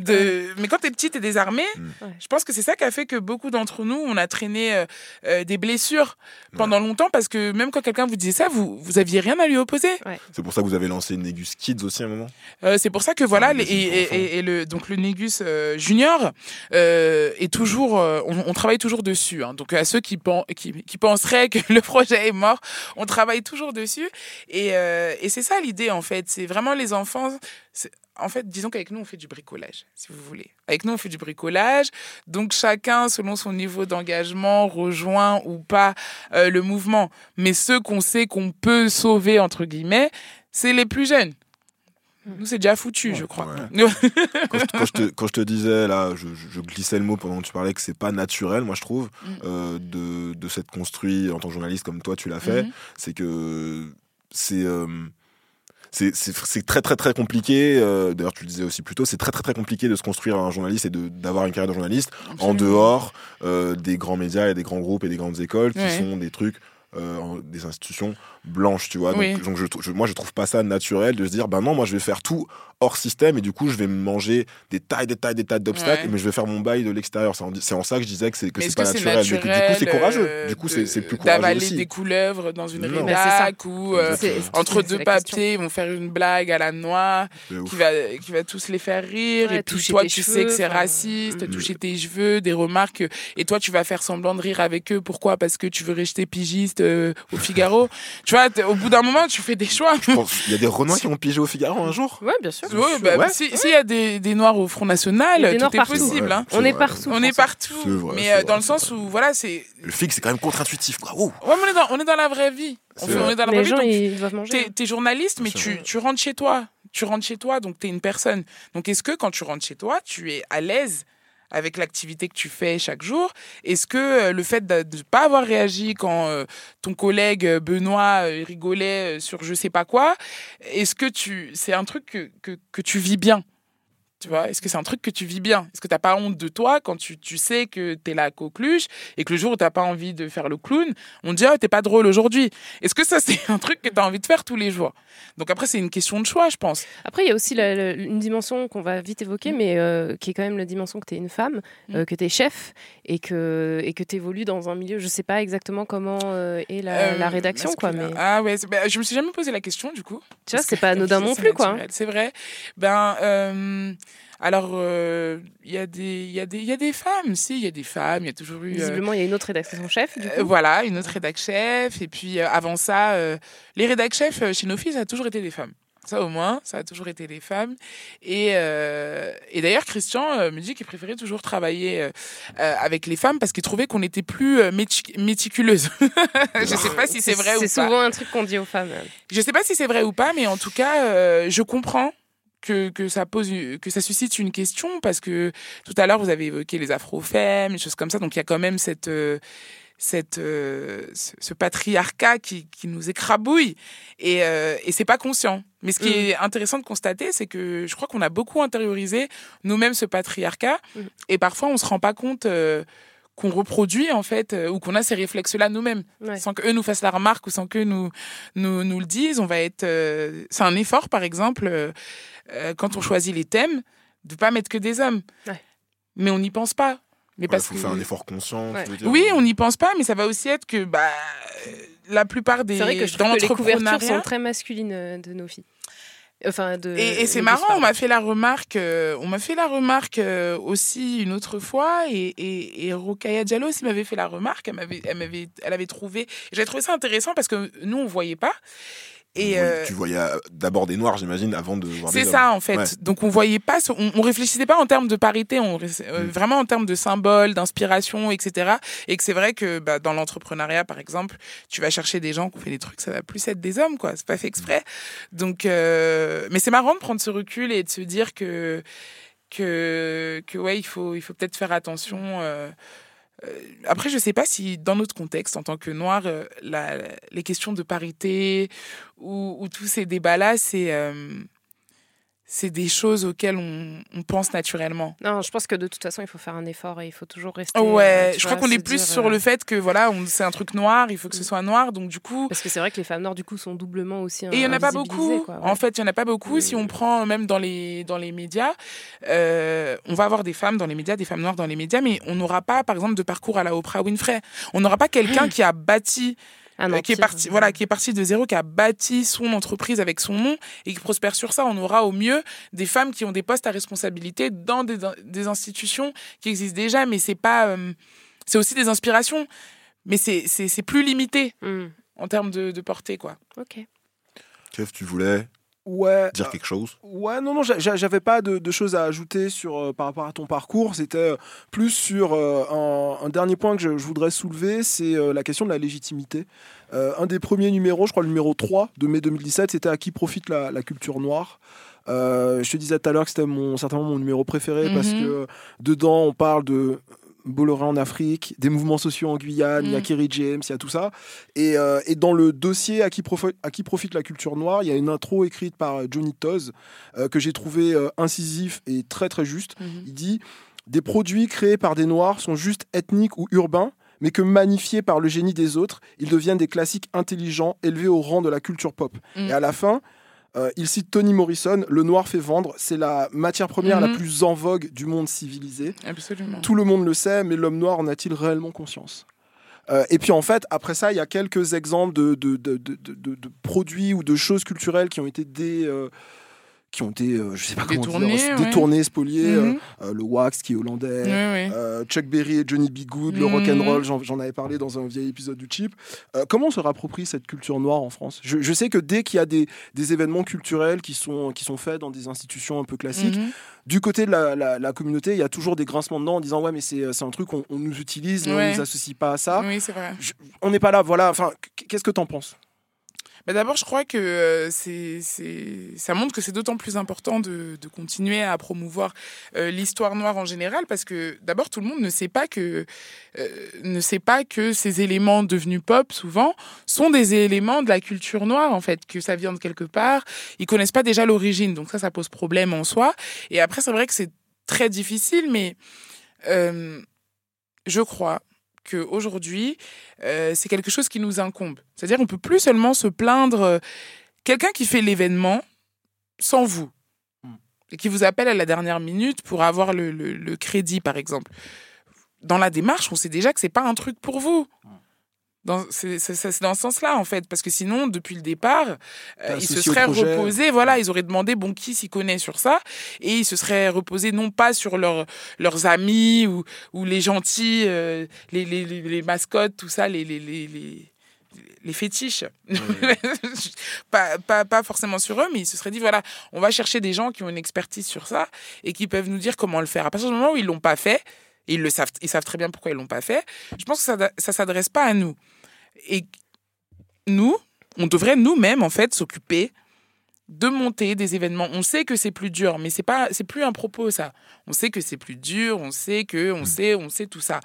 de mais quand t'es petit t'es désarmé Ouais. je pense que c'est ça qui a fait que beaucoup d'entre nous on a traîné euh, euh, des blessures pendant longtemps parce que même quand quelqu'un vous disait ça vous vous aviez rien à lui opposer C'est pour ça que vous avez lancé Negus Kids aussi à un moment? euh, c'est pour ça que voilà, les- et, le donc le Négus euh, Junior euh, est toujours, euh, on, on travaille toujours dessus. hein. Donc à ceux qui, pen- qui qui penseraient que le projet est mort, on travaille toujours dessus. Et, euh, et c'est ça l'idée en fait. C'est vraiment les enfants. En fait, disons qu'avec nous, on fait du bricolage, si vous voulez. Avec nous, on fait du bricolage. Donc, chacun, selon son niveau d'engagement, rejoint ou pas euh, le mouvement. Mais ceux qu'on sait qu'on peut sauver, entre guillemets, c'est les plus jeunes. Nous, c'est déjà foutu, je crois. quand, je, quand je te, quand je te disais, là, je, glissais le mot pendant que tu parlais que c'est pas naturel, moi je trouve, Mm. euh, de, de s'être construit en tant que journaliste comme toi tu l'as fait. Mhm. C'est que c'est. euh, c'est- c'est très très très compliqué, euh, d'ailleurs tu le disais aussi plus tôt, c'est très très très compliqué de se construire un journaliste et d'avoir une carrière de journaliste en dehors euh, des grands médias et des grands groupes et des grandes écoles qui Ouais. sont des trucs, euh, des institutions blanches, tu vois. Donc, Oui. donc je, je- moi je trouve pas ça naturel de se dire, ben non, moi je vais faire tout hors système et du coup je vais me manger des tailles, des tailles, des tailles d'obstacles, Ouais. mais je vais faire mon bail de l'extérieur. C'est en, c'est en ça que je disais que c'est que c'est pas naturel. Mais que du coup c'est courageux. euh, Du coup c'est c'est plus courageux D'avaler des couleuvres dans une Non. C'est ça. rédac ou euh, entre deux papiers, ils vont faire une blague à la noix qui va, qui va tous les faire rire. Ouais, et puis toi, tu cheveux, sais que c'est raciste, mm. toucher tes cheveux, des remarques. Et toi, tu vas faire semblant de rire avec eux. Pourquoi? Parce que tu veux rester pigiste euh, au Figaro. tu vois, au bout d'un moment, tu fais des choix. Il y a des Renois qui ont pigé au Figaro un jour? Ouais, bien sûr. Sûr. Ouais, bah, Ouais. si- S'il y a des, des noirs au Front National, tout noirs est partout. possible. hein. On est partout. On est partout. Vrai, mais euh, vrai, dans le sens vrai. où, voilà, c'est. Le fixe, c'est quand même contre-intuitif. quoi. Ouh. Ouais, mais on est dans, on est dans la vraie vie. On, fait- est dans la Les vraie vie. gens, donc ils doivent manger. T'es es journaliste, mais tu, tu rentres chez toi. Tu rentres chez toi, donc t'es une personne. Donc est-ce que quand tu rentres chez toi, tu es à l'aise avec l'activité que tu fais chaque jour. Est-ce que euh, le fait de ne pas avoir réagi quand euh, ton collègue euh, Benoît rigolait sur je sais pas quoi, est-ce que tu c'est un truc que, que, que tu vis bien? Tu vois, est-ce que c'est un truc que tu vis bien? Est-ce que t'as pas honte de toi quand tu, tu sais que t'es la coqueluche et que le jour où t'as pas envie de faire le clown, on te dit ah t'es pas drôle aujourd'hui? Est-ce que ça c'est un truc que t'as envie de faire tous les jours? Donc après c'est une question de choix, je pense. Après, il y a aussi la- la- une dimension qu'on va vite évoquer, Mm. mais euh, qui est quand même la dimension que tu es une femme, euh, Mm. que tu es chef et que et que tu évolues dans un milieu. Je sais pas exactement comment euh, est la, la Euh, rédaction, quoi, mais Ah ouais, bah, je me suis jamais posé la question du coup. tu vois, c'est que pas anodin non plus, quoi. C'est vrai. Ben, euh, alors, euh, il y, a des- il y, y a des femmes, si, il y a des femmes, il y a toujours eu. euh, Visiblement, il y a une autre rédaction chef, du euh, coup. voilà, une autre rédac chef. Et puis euh, avant ça, euh, les rédac chefs euh, chez nos filles, ça a toujours été des femmes. Ça au moins, ça a toujours été des femmes. Et, euh, et d'ailleurs, Christian euh, me dit qu'il préférait toujours travailler euh, euh, avec les femmes parce qu'il trouvait qu'on était plus euh, méti- méticuleuses. Je sais pas si c'est vrai ou pas. C'est souvent un truc qu'on dit aux femmes. Je sais pas si c'est vrai ou pas, mais en tout cas, euh, je comprends que, que ça pose, que ça suscite une question parce que tout à l'heure vous avez évoqué les afro-femmes, des choses comme ça, donc il y a quand même cette euh, cette euh, ce, ce patriarcat qui, qui nous écrabouille et, euh, et c'est pas conscient. Mais ce qui Mm. est intéressant de constater, c'est que je crois qu'on a beaucoup intériorisé nous-mêmes ce patriarcat Mm. et parfois on se rend pas compte euh, qu'on reproduit en fait euh, ou qu'on a ces réflexes-là nous-mêmes Ouais. sans qu'eux nous fassent la remarque ou sans qu'eux nous, nous, nous le disent. On va être. euh, c'est un effort, par exemple, euh, quand on choisit les thèmes, de pas mettre que des hommes. Ouais. Mais on n'y pense pas. Mais Il parce faut que faire un effort conscient. tu Ouais. veux dire. oui, on n'y pense pas, mais ça va aussi être que bah, la plupart des C'est vrai que je dans trouve que les couvertures sont très masculines de nos filles. Enfin, de. Et, et c'est marrant, on m'a fait la remarque, euh, on m'a fait la remarque euh, aussi une autre fois, et, et, et Rokaya Diallo aussi m'avait fait la remarque, elle m'avait, elle m'avait, elle avait trouvé, j'avais trouvé ça intéressant parce que nous on voyait pas, et euh, Tu voyais euh, d'abord des noirs, j'imagine, avant de voir des c'est ça en fait. Ouais. Donc on voyait pas, on, on réfléchissait pas en termes de parité, on euh, Mm. vraiment en termes de symboles, d'inspiration, etc. Et que c'est vrai que bah, dans l'entrepreneuriat par exemple, tu vas chercher des gens qui ont fait des trucs, ça va plus être des hommes quoi, c'est pas fait exprès. Donc, euh, mais c'est marrant de prendre ce recul et de se dire que que que ouais, il faut il faut peut-être faire attention. euh, après, je sais pas si dans notre contexte, en tant que noir, euh, la, les questions de parité ou, ou tous ces débats-là, c'est euh, c'est des choses auxquelles on, on pense naturellement. Non, je pense que de toute façon, il faut faire un effort et il faut toujours rester. Ouais, euh, je crois qu'on est plus dire, sur euh, le fait que voilà, c'est un truc noir, il faut que ce Mm. soit noir, donc du coup. Parce que c'est vrai que les femmes noires, du coup, sont doublement aussi. Et il y en a pas beaucoup. quoi, ouais. En fait, il y en a pas beaucoup. Mm. Si on prend même dans les dans les médias, euh, on va avoir des femmes dans les médias, des femmes noires dans les médias, mais on n'aura pas, par exemple, de parcours à la Oprah Winfrey. On n'aura pas quelqu'un qui a bâti Un euh, qui est parti, voilà, qui est parti de zéro, qui a bâti son entreprise avec son nom et qui prospère sur ça. On aura au mieux des femmes qui ont des postes à responsabilité dans des, des institutions qui existent déjà, mais c'est pas, euh, c'est aussi des inspirations, mais c'est c'est c'est plus limité hmm, en termes de, de portée, quoi. Ok. Kev, tu voulais Ouais. dire quelque chose Ouais, non, non, j'a- j'a- j'avais pas de, de choses à ajouter sur, euh, par rapport à ton parcours. C'était euh, plus sur euh, un, un dernier point que je, je voudrais soulever, c'est euh, la question de la légitimité. Euh, un des premiers numéros, je crois le numéro 3 de mai 2017, c'était à qui profite la, la culture noire. Euh, je te disais tout à l'heure que c'était mon, certainement mon numéro préféré parce Mhm. que euh, dedans on parle de Bolloré en Afrique, des mouvements sociaux en Guyane, il y a Mhm. Kerry James, il y a tout ça. Et, euh, et dans le dossier à qui, profi- à qui profite la culture noire, il y a une intro écrite par Johnny Toz euh, que j'ai trouvé euh, incisif et très très juste. Il dit Des produits créés par des noirs sont juste ethniques ou urbains, mais que magnifiés par le génie des autres, ils deviennent des classiques intelligents élevés au rang de la culture pop. Mm. Et à la fin, euh, il cite Toni Morrison Le noir fait vendre, c'est la matière première la Mhm. plus en vogue du monde civilisé. Absolument. Tout le monde le sait, mais l'homme noir en a-t-il réellement conscience? Euh, et puis en fait, après ça, il y a quelques exemples de, de, de, de- de- de produits ou de choses culturelles qui ont été dé, euh, qui ont été, euh, je sais pas comment Détournés, dire, ouais. détournés, spoliés. euh, Mhm. euh, le Wax qui est hollandais, euh, Chuck Berry et Johnny B. Good, le Mhm. rock and roll, j'en avais parlé dans un vieil épisode du Chip. Comment on se rapproprie cette culture noire en France? Je, je sais que dès qu'il y a des, des événements culturels qui sont, qui sont faits dans des institutions un peu classiques, Mhm. du côté de la, la- la communauté, il y a toujours des grincements de dents en disant ouais mais c'est un truc on, on nous utilise, mais on Ouais. nous associe pas à ça. Oui, c'est vrai. On n'est pas là, voilà. Enfin, qu'est-ce que t'en penses? Bah, D'abord, je crois que euh, ça montre que c'est d'autant plus important de, continuer à promouvoir euh, l'histoire noire en général, parce que d'abord, tout le monde ne sait pas que euh, ne sait pas que ces éléments devenus pop, souvent, sont des éléments de la culture noire, en fait, que ça vient de quelque part. Ils connaissent pas déjà l'origine, donc ça, ça pose problème en soi. Et après, c'est vrai que c'est très difficile, mais je crois qu'aujourd'hui, euh, c'est quelque chose qui nous incombe. C'est-à-dire on peut plus seulement se plaindre euh, quelqu'un qui fait l'événement sans vous Hmm. et qui vous appelle à la dernière minute pour avoir le, le- le crédit, par exemple. Dans la démarche, on sait déjà que c'est pas un truc pour vous. Dans- C'est dans ce sens-là, en fait, parce que sinon, depuis le départ, euh, ils se seraient reposés, voilà, ils auraient demandé, bon, qui s'y connaît sur ça, et ils se seraient reposés non pas sur leurs leurs amis ou, ou les gentils, euh, les, les, les, les mascottes, tout ça, les, les, les, fétiches. pas, pas, pas forcément sur eux, mais ils se seraient dit, voilà, on va chercher des gens qui ont une expertise sur ça et qui peuvent nous dire comment le faire. À partir du moment où ils l'ont pas fait, et ils le savent, ils savent très bien pourquoi ils l'ont pas fait, je pense que ça ça s'adresse pas à nous. Et nous, on devrait nous-mêmes, en fait, s'occuper de monter des événements. On sait que c'est plus dur, mais c'est pas, c'est plus un propos ça. On sait que c'est plus dur, on sait que, on sait, on sait tout ça.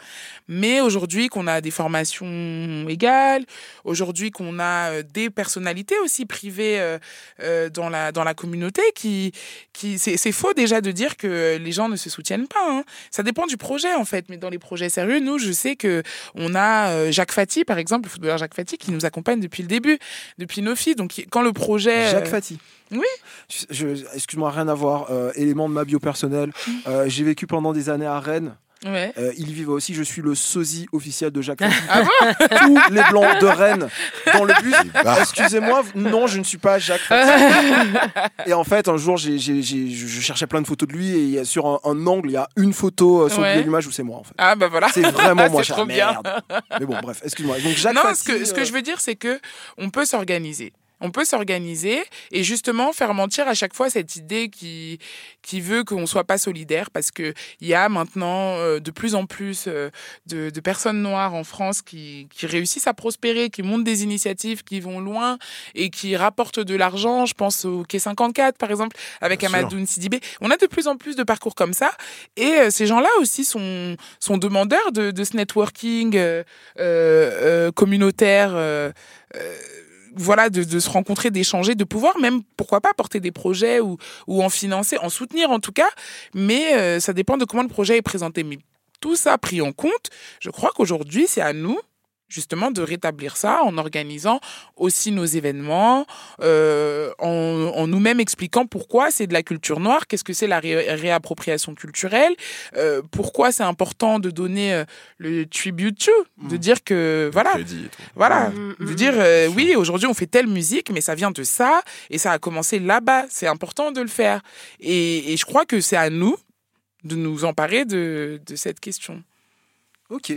Mais aujourd'hui qu'on a des formations égales, aujourd'hui qu'on a euh, des personnalités aussi privées euh, euh, dans la dans la communauté qui qui c'est faux déjà de dire que les gens ne se soutiennent pas. hein. Ça dépend du projet en fait, mais dans les projets sérieux, nous je sais que on a Jacques Fati par exemple, le footballeur Jacques Fati qui nous accompagne depuis le début, depuis nos filles. Donc quand le projet Jacques Fati. Oui. Je- je- Excuse-moi, rien à voir. euh, élément de ma bio personnelle. Euh, J'ai vécu pendant des années à Rennes. Ouais. Euh, il vivait aussi. Je suis le sosie officiel de Jacques. Ah Tous les blancs de Rennes dans le bus. Bah. Excusez-moi, non, je ne suis pas Jacques et en fait, un jour, j'ai- j'ai- j'ai- je je cherchais plein de photos de lui et sur un, un angle, il y a une photo euh, sur Ouais. Google Images où c'est moi en fait. Ah bah voilà. C'est vraiment moi. C'est je trop bien. Merde. Mais bon, bref, excuse-moi. Donc Jacques non, Fati, ce que, ce que je veux dire, c'est que on peut s'organiser. On peut s'organiser et justement faire mentir à chaque fois cette idée qui, qui veut qu'on ne soit pas solidaire parce qu'il y a maintenant euh, de plus en plus euh, de, de personnes noires en France qui, qui réussissent à prospérer, qui montent des initiatives qui vont loin et qui rapportent de l'argent. Je pense au Quai 54 par exemple avec Bien. Amadou Sidibé. On a de plus en plus de parcours comme ça et euh, ces gens-là aussi sont, sont demandeurs de, de ce networking euh, euh, euh, communautaire. euh, euh, voilà, de, de se rencontrer, d'échanger, de pouvoir même, pourquoi pas, porter des projets ou, ou en financer, en soutenir en tout cas. Mais euh, ça dépend de comment le projet est présenté. Mais tout ça pris en compte, je crois qu'aujourd'hui, c'est à nous justement de rétablir ça en organisant aussi nos événements, euh, en, en nous-mêmes expliquant pourquoi c'est de la culture noire, qu'est-ce que c'est la ré- réappropriation culturelle, euh, pourquoi c'est important de donner euh, le tribute to, de Mm. dire que voilà, voilà, Mm, de mm, dire mm. euh, oui, aujourd'hui on fait telle musique, mais ça vient de ça et ça a commencé là-bas. C'est important de le faire. Et, et je crois que c'est à nous de nous emparer de, de cette question. Ok.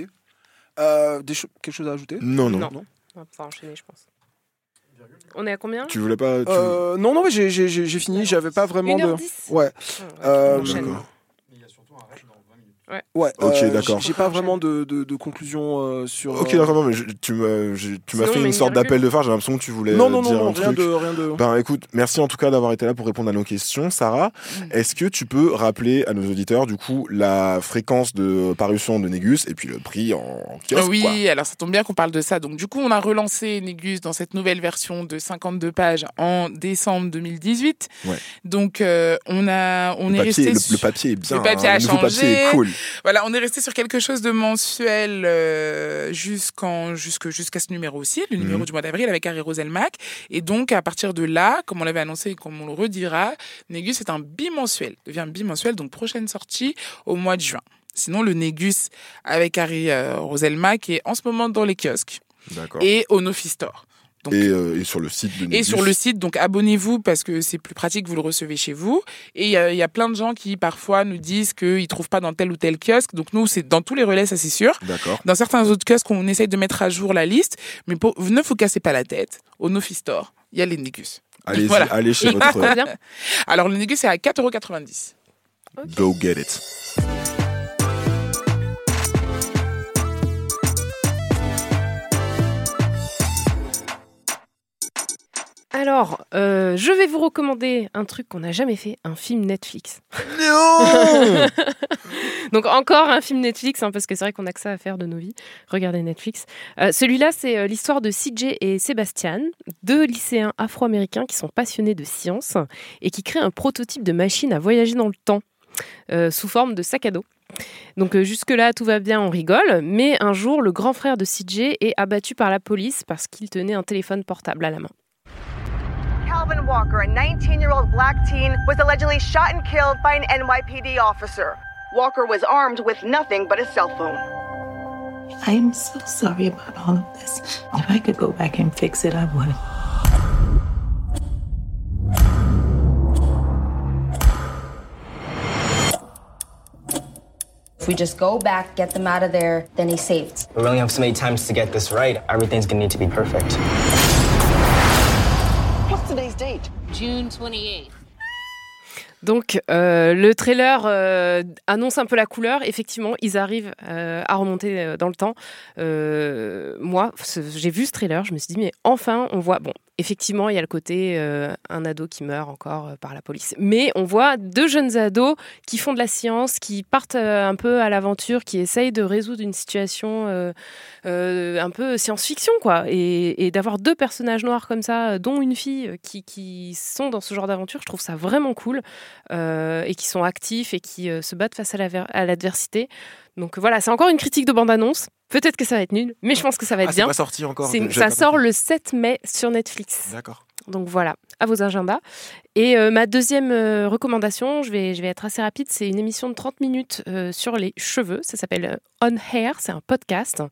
Euh, des cho- quelque chose à ajouter Non, non. Non. On va pouvoir enchaîner, je pense. On est à combien Tu voulais pas. tu- Euh, Non, non, mais j'ai- fini. J'avais pas vraiment de. 1h10 Ouais. Ah, Euh, D'accord. Ouais. Ok, euh, d'accord. J'ai pas vraiment de, de, de conclusion euh, sur. Ok, euh, d'accord, non, mais je- tu m'as je- tu m'as Sinon, fait une une sorte d'appel de phare. J'ai l'impression que tu voulais Non, non, dire non, un rien truc. de, rien de. Ben écoute, merci en tout cas d'avoir été là pour répondre à nos questions, Sarah. Mm. Est-ce que tu peux rappeler à nos auditeurs du coup la fréquence de parution de Négus et puis le prix en, en kiosque oui, quoi? alors ça tombe bien qu'on parle de ça. Donc du coup, on a relancé Négus dans cette nouvelle version de 52 pages en décembre 2018. Ouais. Donc euh, on a on le, est papier, resté le, sur- le papier est bien. Le papier hein, a papier est cool. Voilà, on est resté sur quelque chose de mensuel euh, jusqu'en jusque jusqu'à ce numéro-ci, le numéro Mhm. du mois d'avril avec Harry Roselmack. Et donc à partir de là, comme on l'avait annoncé et comme on le redira, Négus est un bimensuel, devient bimensuel. Donc prochaine sortie au mois de juin. Sinon le Négus avec Harry euh, Roselmack est en ce moment dans les kiosques et au Nofi Store. Donc, Et, euh, et sur le site de et sur le site, donc abonnez-vous parce que c'est plus pratique, vous le recevez chez vous. Et il y, a- il y a plein de gens qui parfois nous disent qu'ils trouvent pas dans tel ou tel kiosque. Donc nous, c'est dans tous les relais, ça c'est sûr. D'accord. Dans certains autres kiosques, on essaye de mettre à jour la liste. Mais pour, ne vous cassez pas la tête. Au Nofi Store, il y a les Négus. Allez, Voilà. allez chez votre. Alors le Négus, c'est à 4,90€. Go get it. Alors, euh, je vais vous recommander un truc qu'on n'a jamais fait, un film Netflix. Non Donc encore un film Netflix, hein, parce que c'est vrai qu'on a que ça à faire de nos vies. Regardez Netflix. Euh, Celui-là, c'est euh, l'histoire de CJ et Sébastien, deux lycéens afro-américains qui sont passionnés de science et qui créent un prototype de machine à voyager dans le temps euh, sous forme de sac à dos. Donc euh, jusque-là, tout va bien, on rigole, mais un jour, le grand frère de CJ est abattu par la police parce qu'il tenait un téléphone portable à la main. Calvin Walker, a 19 year old black teen, was allegedly shot and killed by an NYPD officer. Walker was armed with nothing but a cell phone. I'm so sorry about all of this. If I could go back and fix it, I would. If we just go back, get them out of there, then he's saved. We only have so many times to get this right. Everything's gonna need to be perfect. June 28th. Donc euh, le trailer euh, annonce un peu la couleur. Effectivement, ils arrivent euh, à remonter dans le temps. Moi, j'ai vu ce trailer, je me suis dit mais enfin on voit. Bon, effectivement, il y a le côté euh, un ado qui meurt encore euh, par la police, mais on voit deux jeunes ados qui font de la science, qui partent euh, un peu à l'aventure, qui essayent de résoudre une situation un peu science-fiction quoi. Et, d'avoir deux personnages noirs comme ça, dont une fille qui, qui sont dans ce genre d'aventure, je trouve ça vraiment cool et qui sont actifs et qui se battent face à l'adversité. Donc voilà, c'est encore une critique de bande-annonce. Peut-être que ça va être nul, mais je pense que ça va être Ah, c'est bien. pas sorti encore. Ça sort le 7 mai sur Netflix. D'accord. Donc voilà, à vos agendas. Et euh, ma deuxième euh, recommandation, je vais, je vais être assez rapide, c'est une émission de 30 minutes euh, sur les cheveux. Ça s'appelle On Hair, c'est un podcast.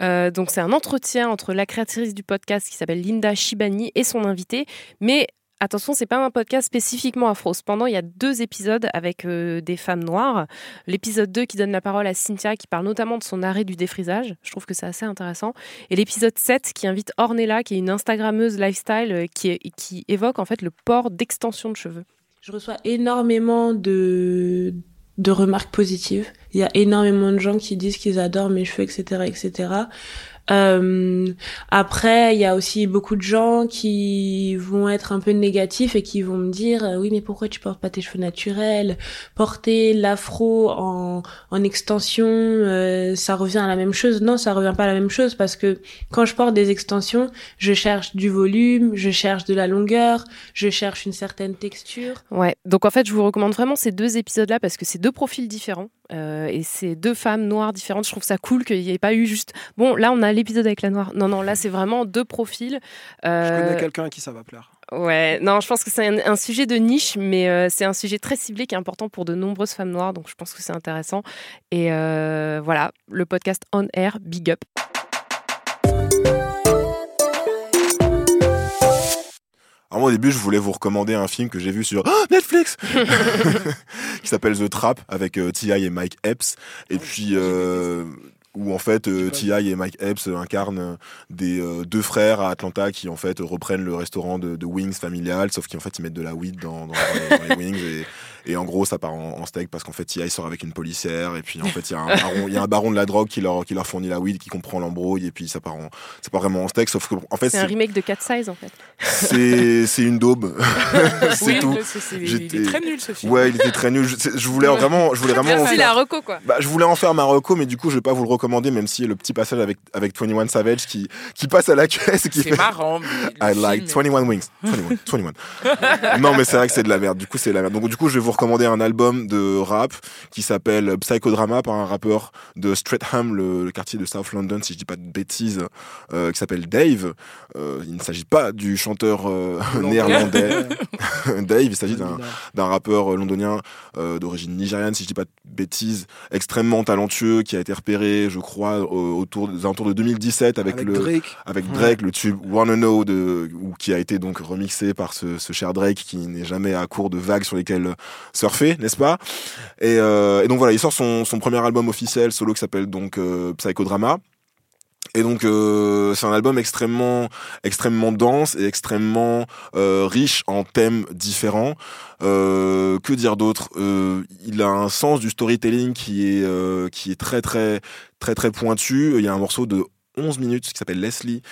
Donc c'est un entretien entre la créatrice du podcast qui s'appelle Linda Shibani et son invité. Mais attention, c'est pas un podcast spécifiquement afro. Cependant, il y a deux épisodes avec euh, des femmes noires. L'épisode 2 qui donne la parole à Cynthia qui parle notamment de son arrêt du défrisage. Je trouve que c'est assez intéressant. Et l'épisode 7 qui invite Ornella, qui est une Instagrammeuse lifestyle, euh, qui, qui évoque en fait le port d'extension de cheveux. Je reçois énormément de, de remarques positives. Il y a énormément de gens qui disent qu'ils adorent mes cheveux, etc., etc. Euh, après, il y a aussi beaucoup de gens qui vont être un peu négatifs et qui vont me dire euh, oui, mais pourquoi tu portes pas tes cheveux naturels? Porter l'afro en, en extension, euh, ça revient à la même chose Non, ça revient pas à la même chose parce que quand je porte des extensions, je cherche du volume, je cherche de la longueur, je cherche une certaine texture. Ouais, donc en fait, je vous recommande vraiment ces deux épisodes-là parce que c'est deux profils différents euh, et c'est deux femmes noires différentes. Je trouve ça cool qu'il n'y ait pas eu juste. Bon, là, on a l'épisode avec la noire. Non, non, là, c'est vraiment deux profils. Je Euh, connais quelqu'un à qui ça va plaire. Ouais, non, je pense que c'est un, un sujet de niche, mais euh, c'est un sujet très ciblé qui est important pour de nombreuses femmes noires, donc je pense que c'est intéressant. Et euh, voilà, le podcast On Air, big up. Alors moi, au début, je voulais vous recommander un film que j'ai vu sur Ah, Netflix qui s'appelle The Trap avec euh, T.I. et Mike Epps. Et puis euh, où en fait euh, T.I. et Mike Epps incarnent euh, des euh, deux frères à Atlanta qui en fait reprennent le restaurant de, de wings familial, sauf qu'en fait ils mettent de la weed dans, dans les wings et, et en gros ça part en, en steak parce qu'en fait T.I. sort avec une policière et puis en fait il y a un baron, il y a un baron de la drogue qui leur qui leur fournit la weed qui comprend l'embrouille et puis ça part en ça part vraiment en steak sauf que en fait C'est un remake de Cat Size en fait. c'est c'est une daube c'est Oui, tout c'est- c'est- il est très nul ce film. Ouais, il était très nul. Je, voulais vraiment, je voulais vraiment. en Merci faire- la reco quoi. Bah, je voulais en faire ma reco, mais du coup, je vais pas vous le recommander, même si le petit passage avec avec 21 Savage qui qui passe à la caisse qui C'est fait. marrant. I like film est- 21 wings. 21, 21. non, mais c'est vrai que c'est de la merde. Du coup, c'est de la merde. Donc, du coup, je vais vous recommander un album de rap qui s'appelle Psychodrama par un rappeur de Streatham, le, le quartier de South London, si je dis pas de bêtises, euh, qui s'appelle Dave. Euh, il ne s'agit pas du chanteur euh, néerlandais Dave, il s'agit d'un rappeur euh, londonien euh, d'origine nigériane, si je dis pas de bêtises, extrêmement talentueux, qui a été repéré, je crois, au- autour alentours de 2017 avec, Avec le Drake. avec Ouais. Drake, le tube Wanna Know de ou qui a été donc remixé par ce, ce cher Drake qui n'est jamais à court de vagues sur lesquelles surfer, n'est-ce pas? Et, euh, et donc voilà, il sort son, premier album officiel solo qui s'appelle donc euh, Psychodrama. Et donc euh, c'est un album extrêmement extrêmement dense et extrêmement riche en thèmes différents. Que dire d'autre? Il a un sens du storytelling qui est qui est très très très très pointu. Il y a un morceau de 11 minutes qui s'appelle Leslie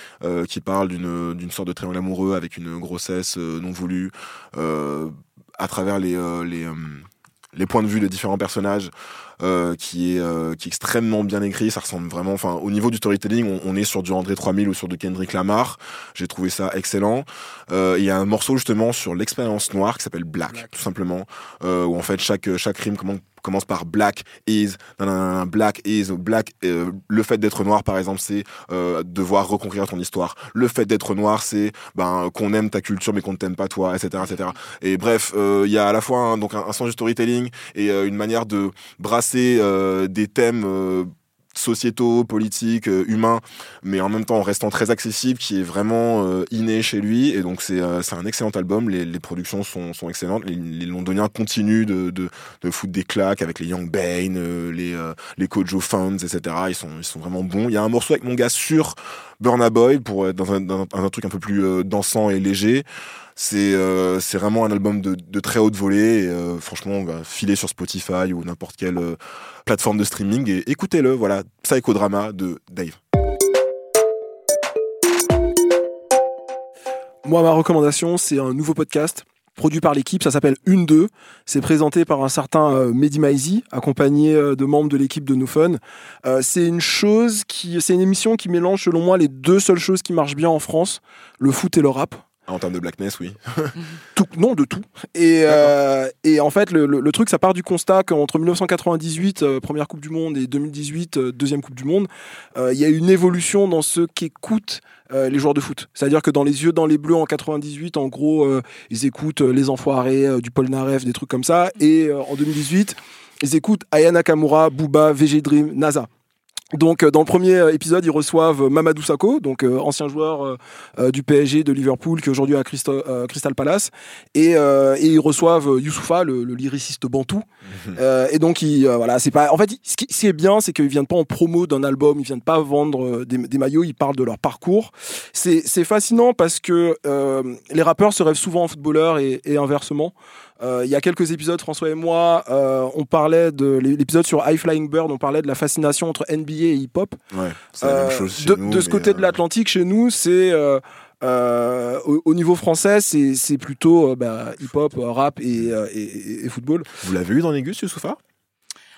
qui parle d'une sorte de triangle amoureux avec une grossesse non voulue à travers les euh, euh, les points de vue des différents personnages euh, qui est euh, qui est extrêmement bien écrit. Ça ressemble vraiment enfin au niveau du storytelling on, on est sur du André 3000 ou sur du Kendrick Lamar. J'ai trouvé ça excellent. Euh, il y a un morceau justement sur l'expérience noire qui s'appelle Black, tout simplement euh, où en fait chaque chaque rime commence commence par black is nanana, black is black euh, le fait d'être noir par exemple c'est euh, devoir reconquérir ton histoire. Le fait d'être noir c'est ben qu'on aime ta culture mais qu'on ne t'aime pas toi etc etc et bref euh, il y a à la fois un, donc un, un sens du storytelling et une manière de brasser euh, des thèmes euh, sociétaux, politiques, euh, humains, mais en même temps en restant très accessible, qui est vraiment inné chez lui. Et donc c'est euh, un excellent album. Les, productions sont, sont excellentes. Les, Londoniens continuent de, de, foutre des claques avec les Young Bane, euh, les les Kojo Funds, etc. Ils sont ils sont vraiment bons. Il y a un morceau avec mon gars sur Burna Boy pour être dans un, truc un peu plus dansant et léger. C'est euh, c'est vraiment un album de, très haute volée. Et, euh, franchement, on sur Spotify ou n'importe quelle euh, plateforme de streaming et écoutez-le. Voilà, Psychodrama de Dave. Moi, ma recommandation, c'est un nouveau podcast produit par l'équipe, ça s'appelle Une Deux. C'est présenté par un certain euh, Mehdi Maizi, accompagné de membres de l'équipe de No Fun. C'est une chose qui, c'est une émission qui mélange, selon moi, les deux seules choses qui marchent bien en France, le foot et le rap. En termes de blackness, oui. tout, non, de tout. Et, euh, et en fait, le, le- le truc, ça part du constat qu'entre 1998, euh, première Coupe du Monde, et 2018, euh, deuxième Coupe du Monde, il y a une évolution dans ce qu'écoutent les joueurs de foot. C'est-à-dire que dans Les Yeux dans les Bleus en 98, en gros, ils écoutent Les Enfoirés, du Paul Naref, des trucs comme ça. Et en 2018, ils écoutent Aya Nakamura, Booba, VG Dream, NASA. Donc euh, dans le premier euh, épisode, ils reçoivent euh, Mamadou Sakho, donc euh, ancien joueur euh, du PSG, de Liverpool, qui est aujourd'hui à Christo- euh, Crystal Palace, et, euh, et ils reçoivent Youssoufa, le, le lyriciste bantou. Euh, et donc ils, euh, voilà, c'est pas. En fait, ce qui, ce qui est bien, c'est qu'ils viennent pas en promo d'un album, ils viennent pas vendre des, des maillots, ils parlent de leur parcours. C'est c'est fascinant parce que euh, les rappeurs se rêvent souvent en footballeurs et, et inversement. Euh, il y a quelques épisodes, François et moi, euh, on parlait de l'épisode sur High Flying Bird, on parlait de la fascination entre NBA et hip-hop. Ouais, c'est la même Euh, chose chez de, nous, de ce côté euh, de l'Atlantique, chez nous, c'est euh, euh, au, au niveau français, c'est plutôt euh, bah, hip-hop, rap et, euh, et- et- et football. Vous l'avez eu dans les Gus, Youssoufa?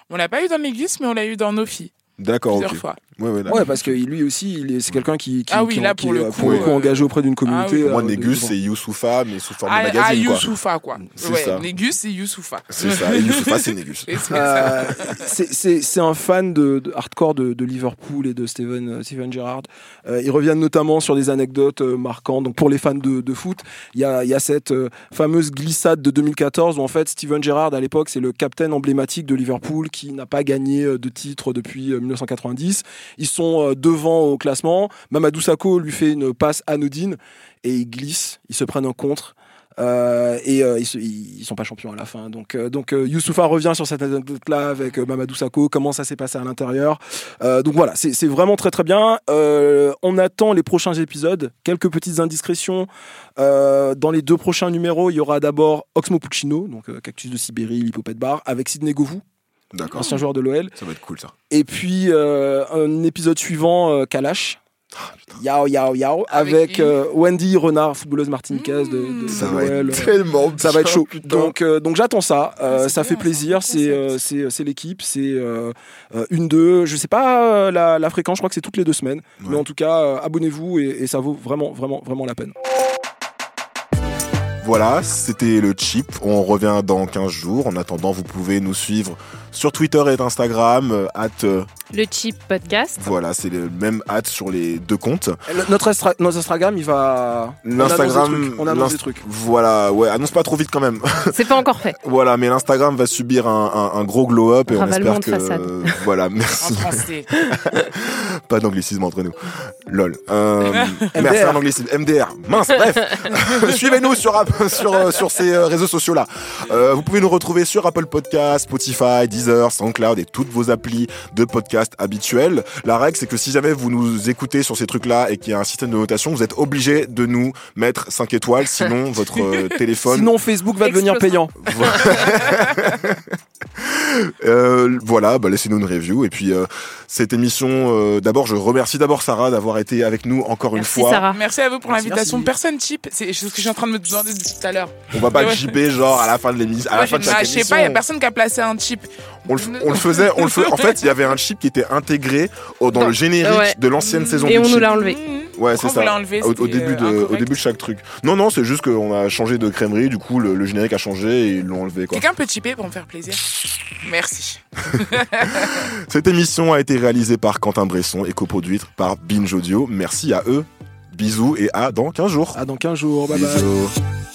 On l'a pas eu dans l'église, mais on l'a eu dans Nofi. D'accord, Plusieurs ok. fois. Ouais, ouais, parce que lui aussi, il est- c'est quelqu'un qui, qui, Ah oui, qui- là, qui pour est le coup, pour le coup euh, engagé auprès d'une communauté. Pour moi, euh, Négus, c'est Youssoufa, mais sous forme de Ah, magazine. ah. Youssoufa, quoi. C'est Ouais, ça. Négus, c'est Youssoufa. C'est ça, et Youssoufa, c'est Négus. Et c'est ça. Euh, c'est- c'est c'est un fan de, de hardcore de, de Liverpool et de Steven, euh, Steven Gerrard. Euh, ils reviennent notamment sur des anecdotes euh, marquantes. Donc pour les fans de, de foot, il y a, y a cette euh, fameuse glissade de 2014 où en fait Steven Gerrard à l'époque c'est le capitaine emblématique de Liverpool qui n'a pas gagné euh, de titre depuis euh, 1990. Ils sont euh, devant au classement. Mamadou Sakho lui fait une passe anodine et ils glissent, ils se prennent un contre. Euh, et euh, ils, se- sont pas champions à la fin. Donc, euh, donc Youssoufa revient sur cette anecdote-là avec Mamadou Sakho, comment ça s'est passé à l'intérieur. Donc voilà, c'est vraiment très très bien. On attend les prochains épisodes. Quelques petites indiscrétions. Dans les deux prochains numéros, il y aura d'abord Oxmo Puccino, donc Cactus de Sibérie, l'Hippopète Bar, avec Sidney Govou. Ancien joueur de l'OL. Ça va être cool, ça. Et puis euh, un épisode suivant, euh, Kalash. Yao Yao Yao Avec avec, euh, Wendy Renard, footballeuse martiniquaise de, de- Ça de va l'OL. être tellement Ça va être chaud. putain. Donc, euh, donc j'attends ça. Euh, c'est ça bien, fait plaisir. C'est euh, c'est c'est l'équipe. C'est une deux. Je sais pas euh, la, la fréquence. Je crois que c'est toutes les deux semaines. Mais en tout cas, euh, abonnez-vous et, et ça vaut vraiment vraiment vraiment la peine. Voilà, c'était le chip. On revient dans 15 jours. En attendant, vous pouvez nous suivre sur Twitter et Instagram, euh, at, euh, Le Chip Podcast. voilà, c'est le même at sur les deux comptes. Le- Notre, notre Instagram, il va. L'Instagram, On annonce des trucs. Voilà, ouais, annonce pas trop vite quand même. C'est pas encore fait. voilà, mais l'Instagram va subir un, un- un gros glow-up et on espère que. façade. voilà, En merci. français. Pas d'anglicisme entre nous. Lol. Euh, merci un anglicisme. MDR. Mince, bref. Suivez-nous sur, sur, euh, sur ces euh, réseaux sociaux-là. Euh, vous pouvez nous retrouver sur Apple Podcasts, Spotify, Deezer, SoundCloud et toutes vos applis de podcast habituels. La règle, c'est que si jamais vous nous écoutez sur ces trucs-là et qu'il y a un système de notation, vous êtes obligé de nous mettre 5 étoiles, sinon votre euh, téléphone Sinon, Facebook va devenir payant. Euh, voilà, bah, laissez-nous une review. Et puis, euh, cette émission, euh, d'abord, je remercie d'abord Sarah d'avoir été avec nous encore Merci une fois. Sarah. Merci à vous pour l'invitation. Personne cheap. C'est ce que je suis en train de me demander depuis tout à l'heure. On va pas Ouais. chipper genre à la fin de l'émission, à fin je de chaque je sais émission. pas, il y a personne qui a placé un chip. on, le, on le faisait, on le faisait. En fait, il y avait un chip qui était intégré dans le générique ouais. de l'ancienne saison Et on nous l'a enlevé. Ouais, Pourquoi c'est ça. enlevé Au, début de, au début de chaque truc. Non, non, c'est juste qu'on a changé de crèmerie, du coup, le, le générique a changé et ils l'ont enlevé. Quelqu'un peut chipper pour me faire plaisir? Merci. Cette émission a été réalisée par Quentin Bresson et coproduite par Binge Audio. Merci à eux. Bisous et à dans 15 jours. À dans 15 jours. Bye bye.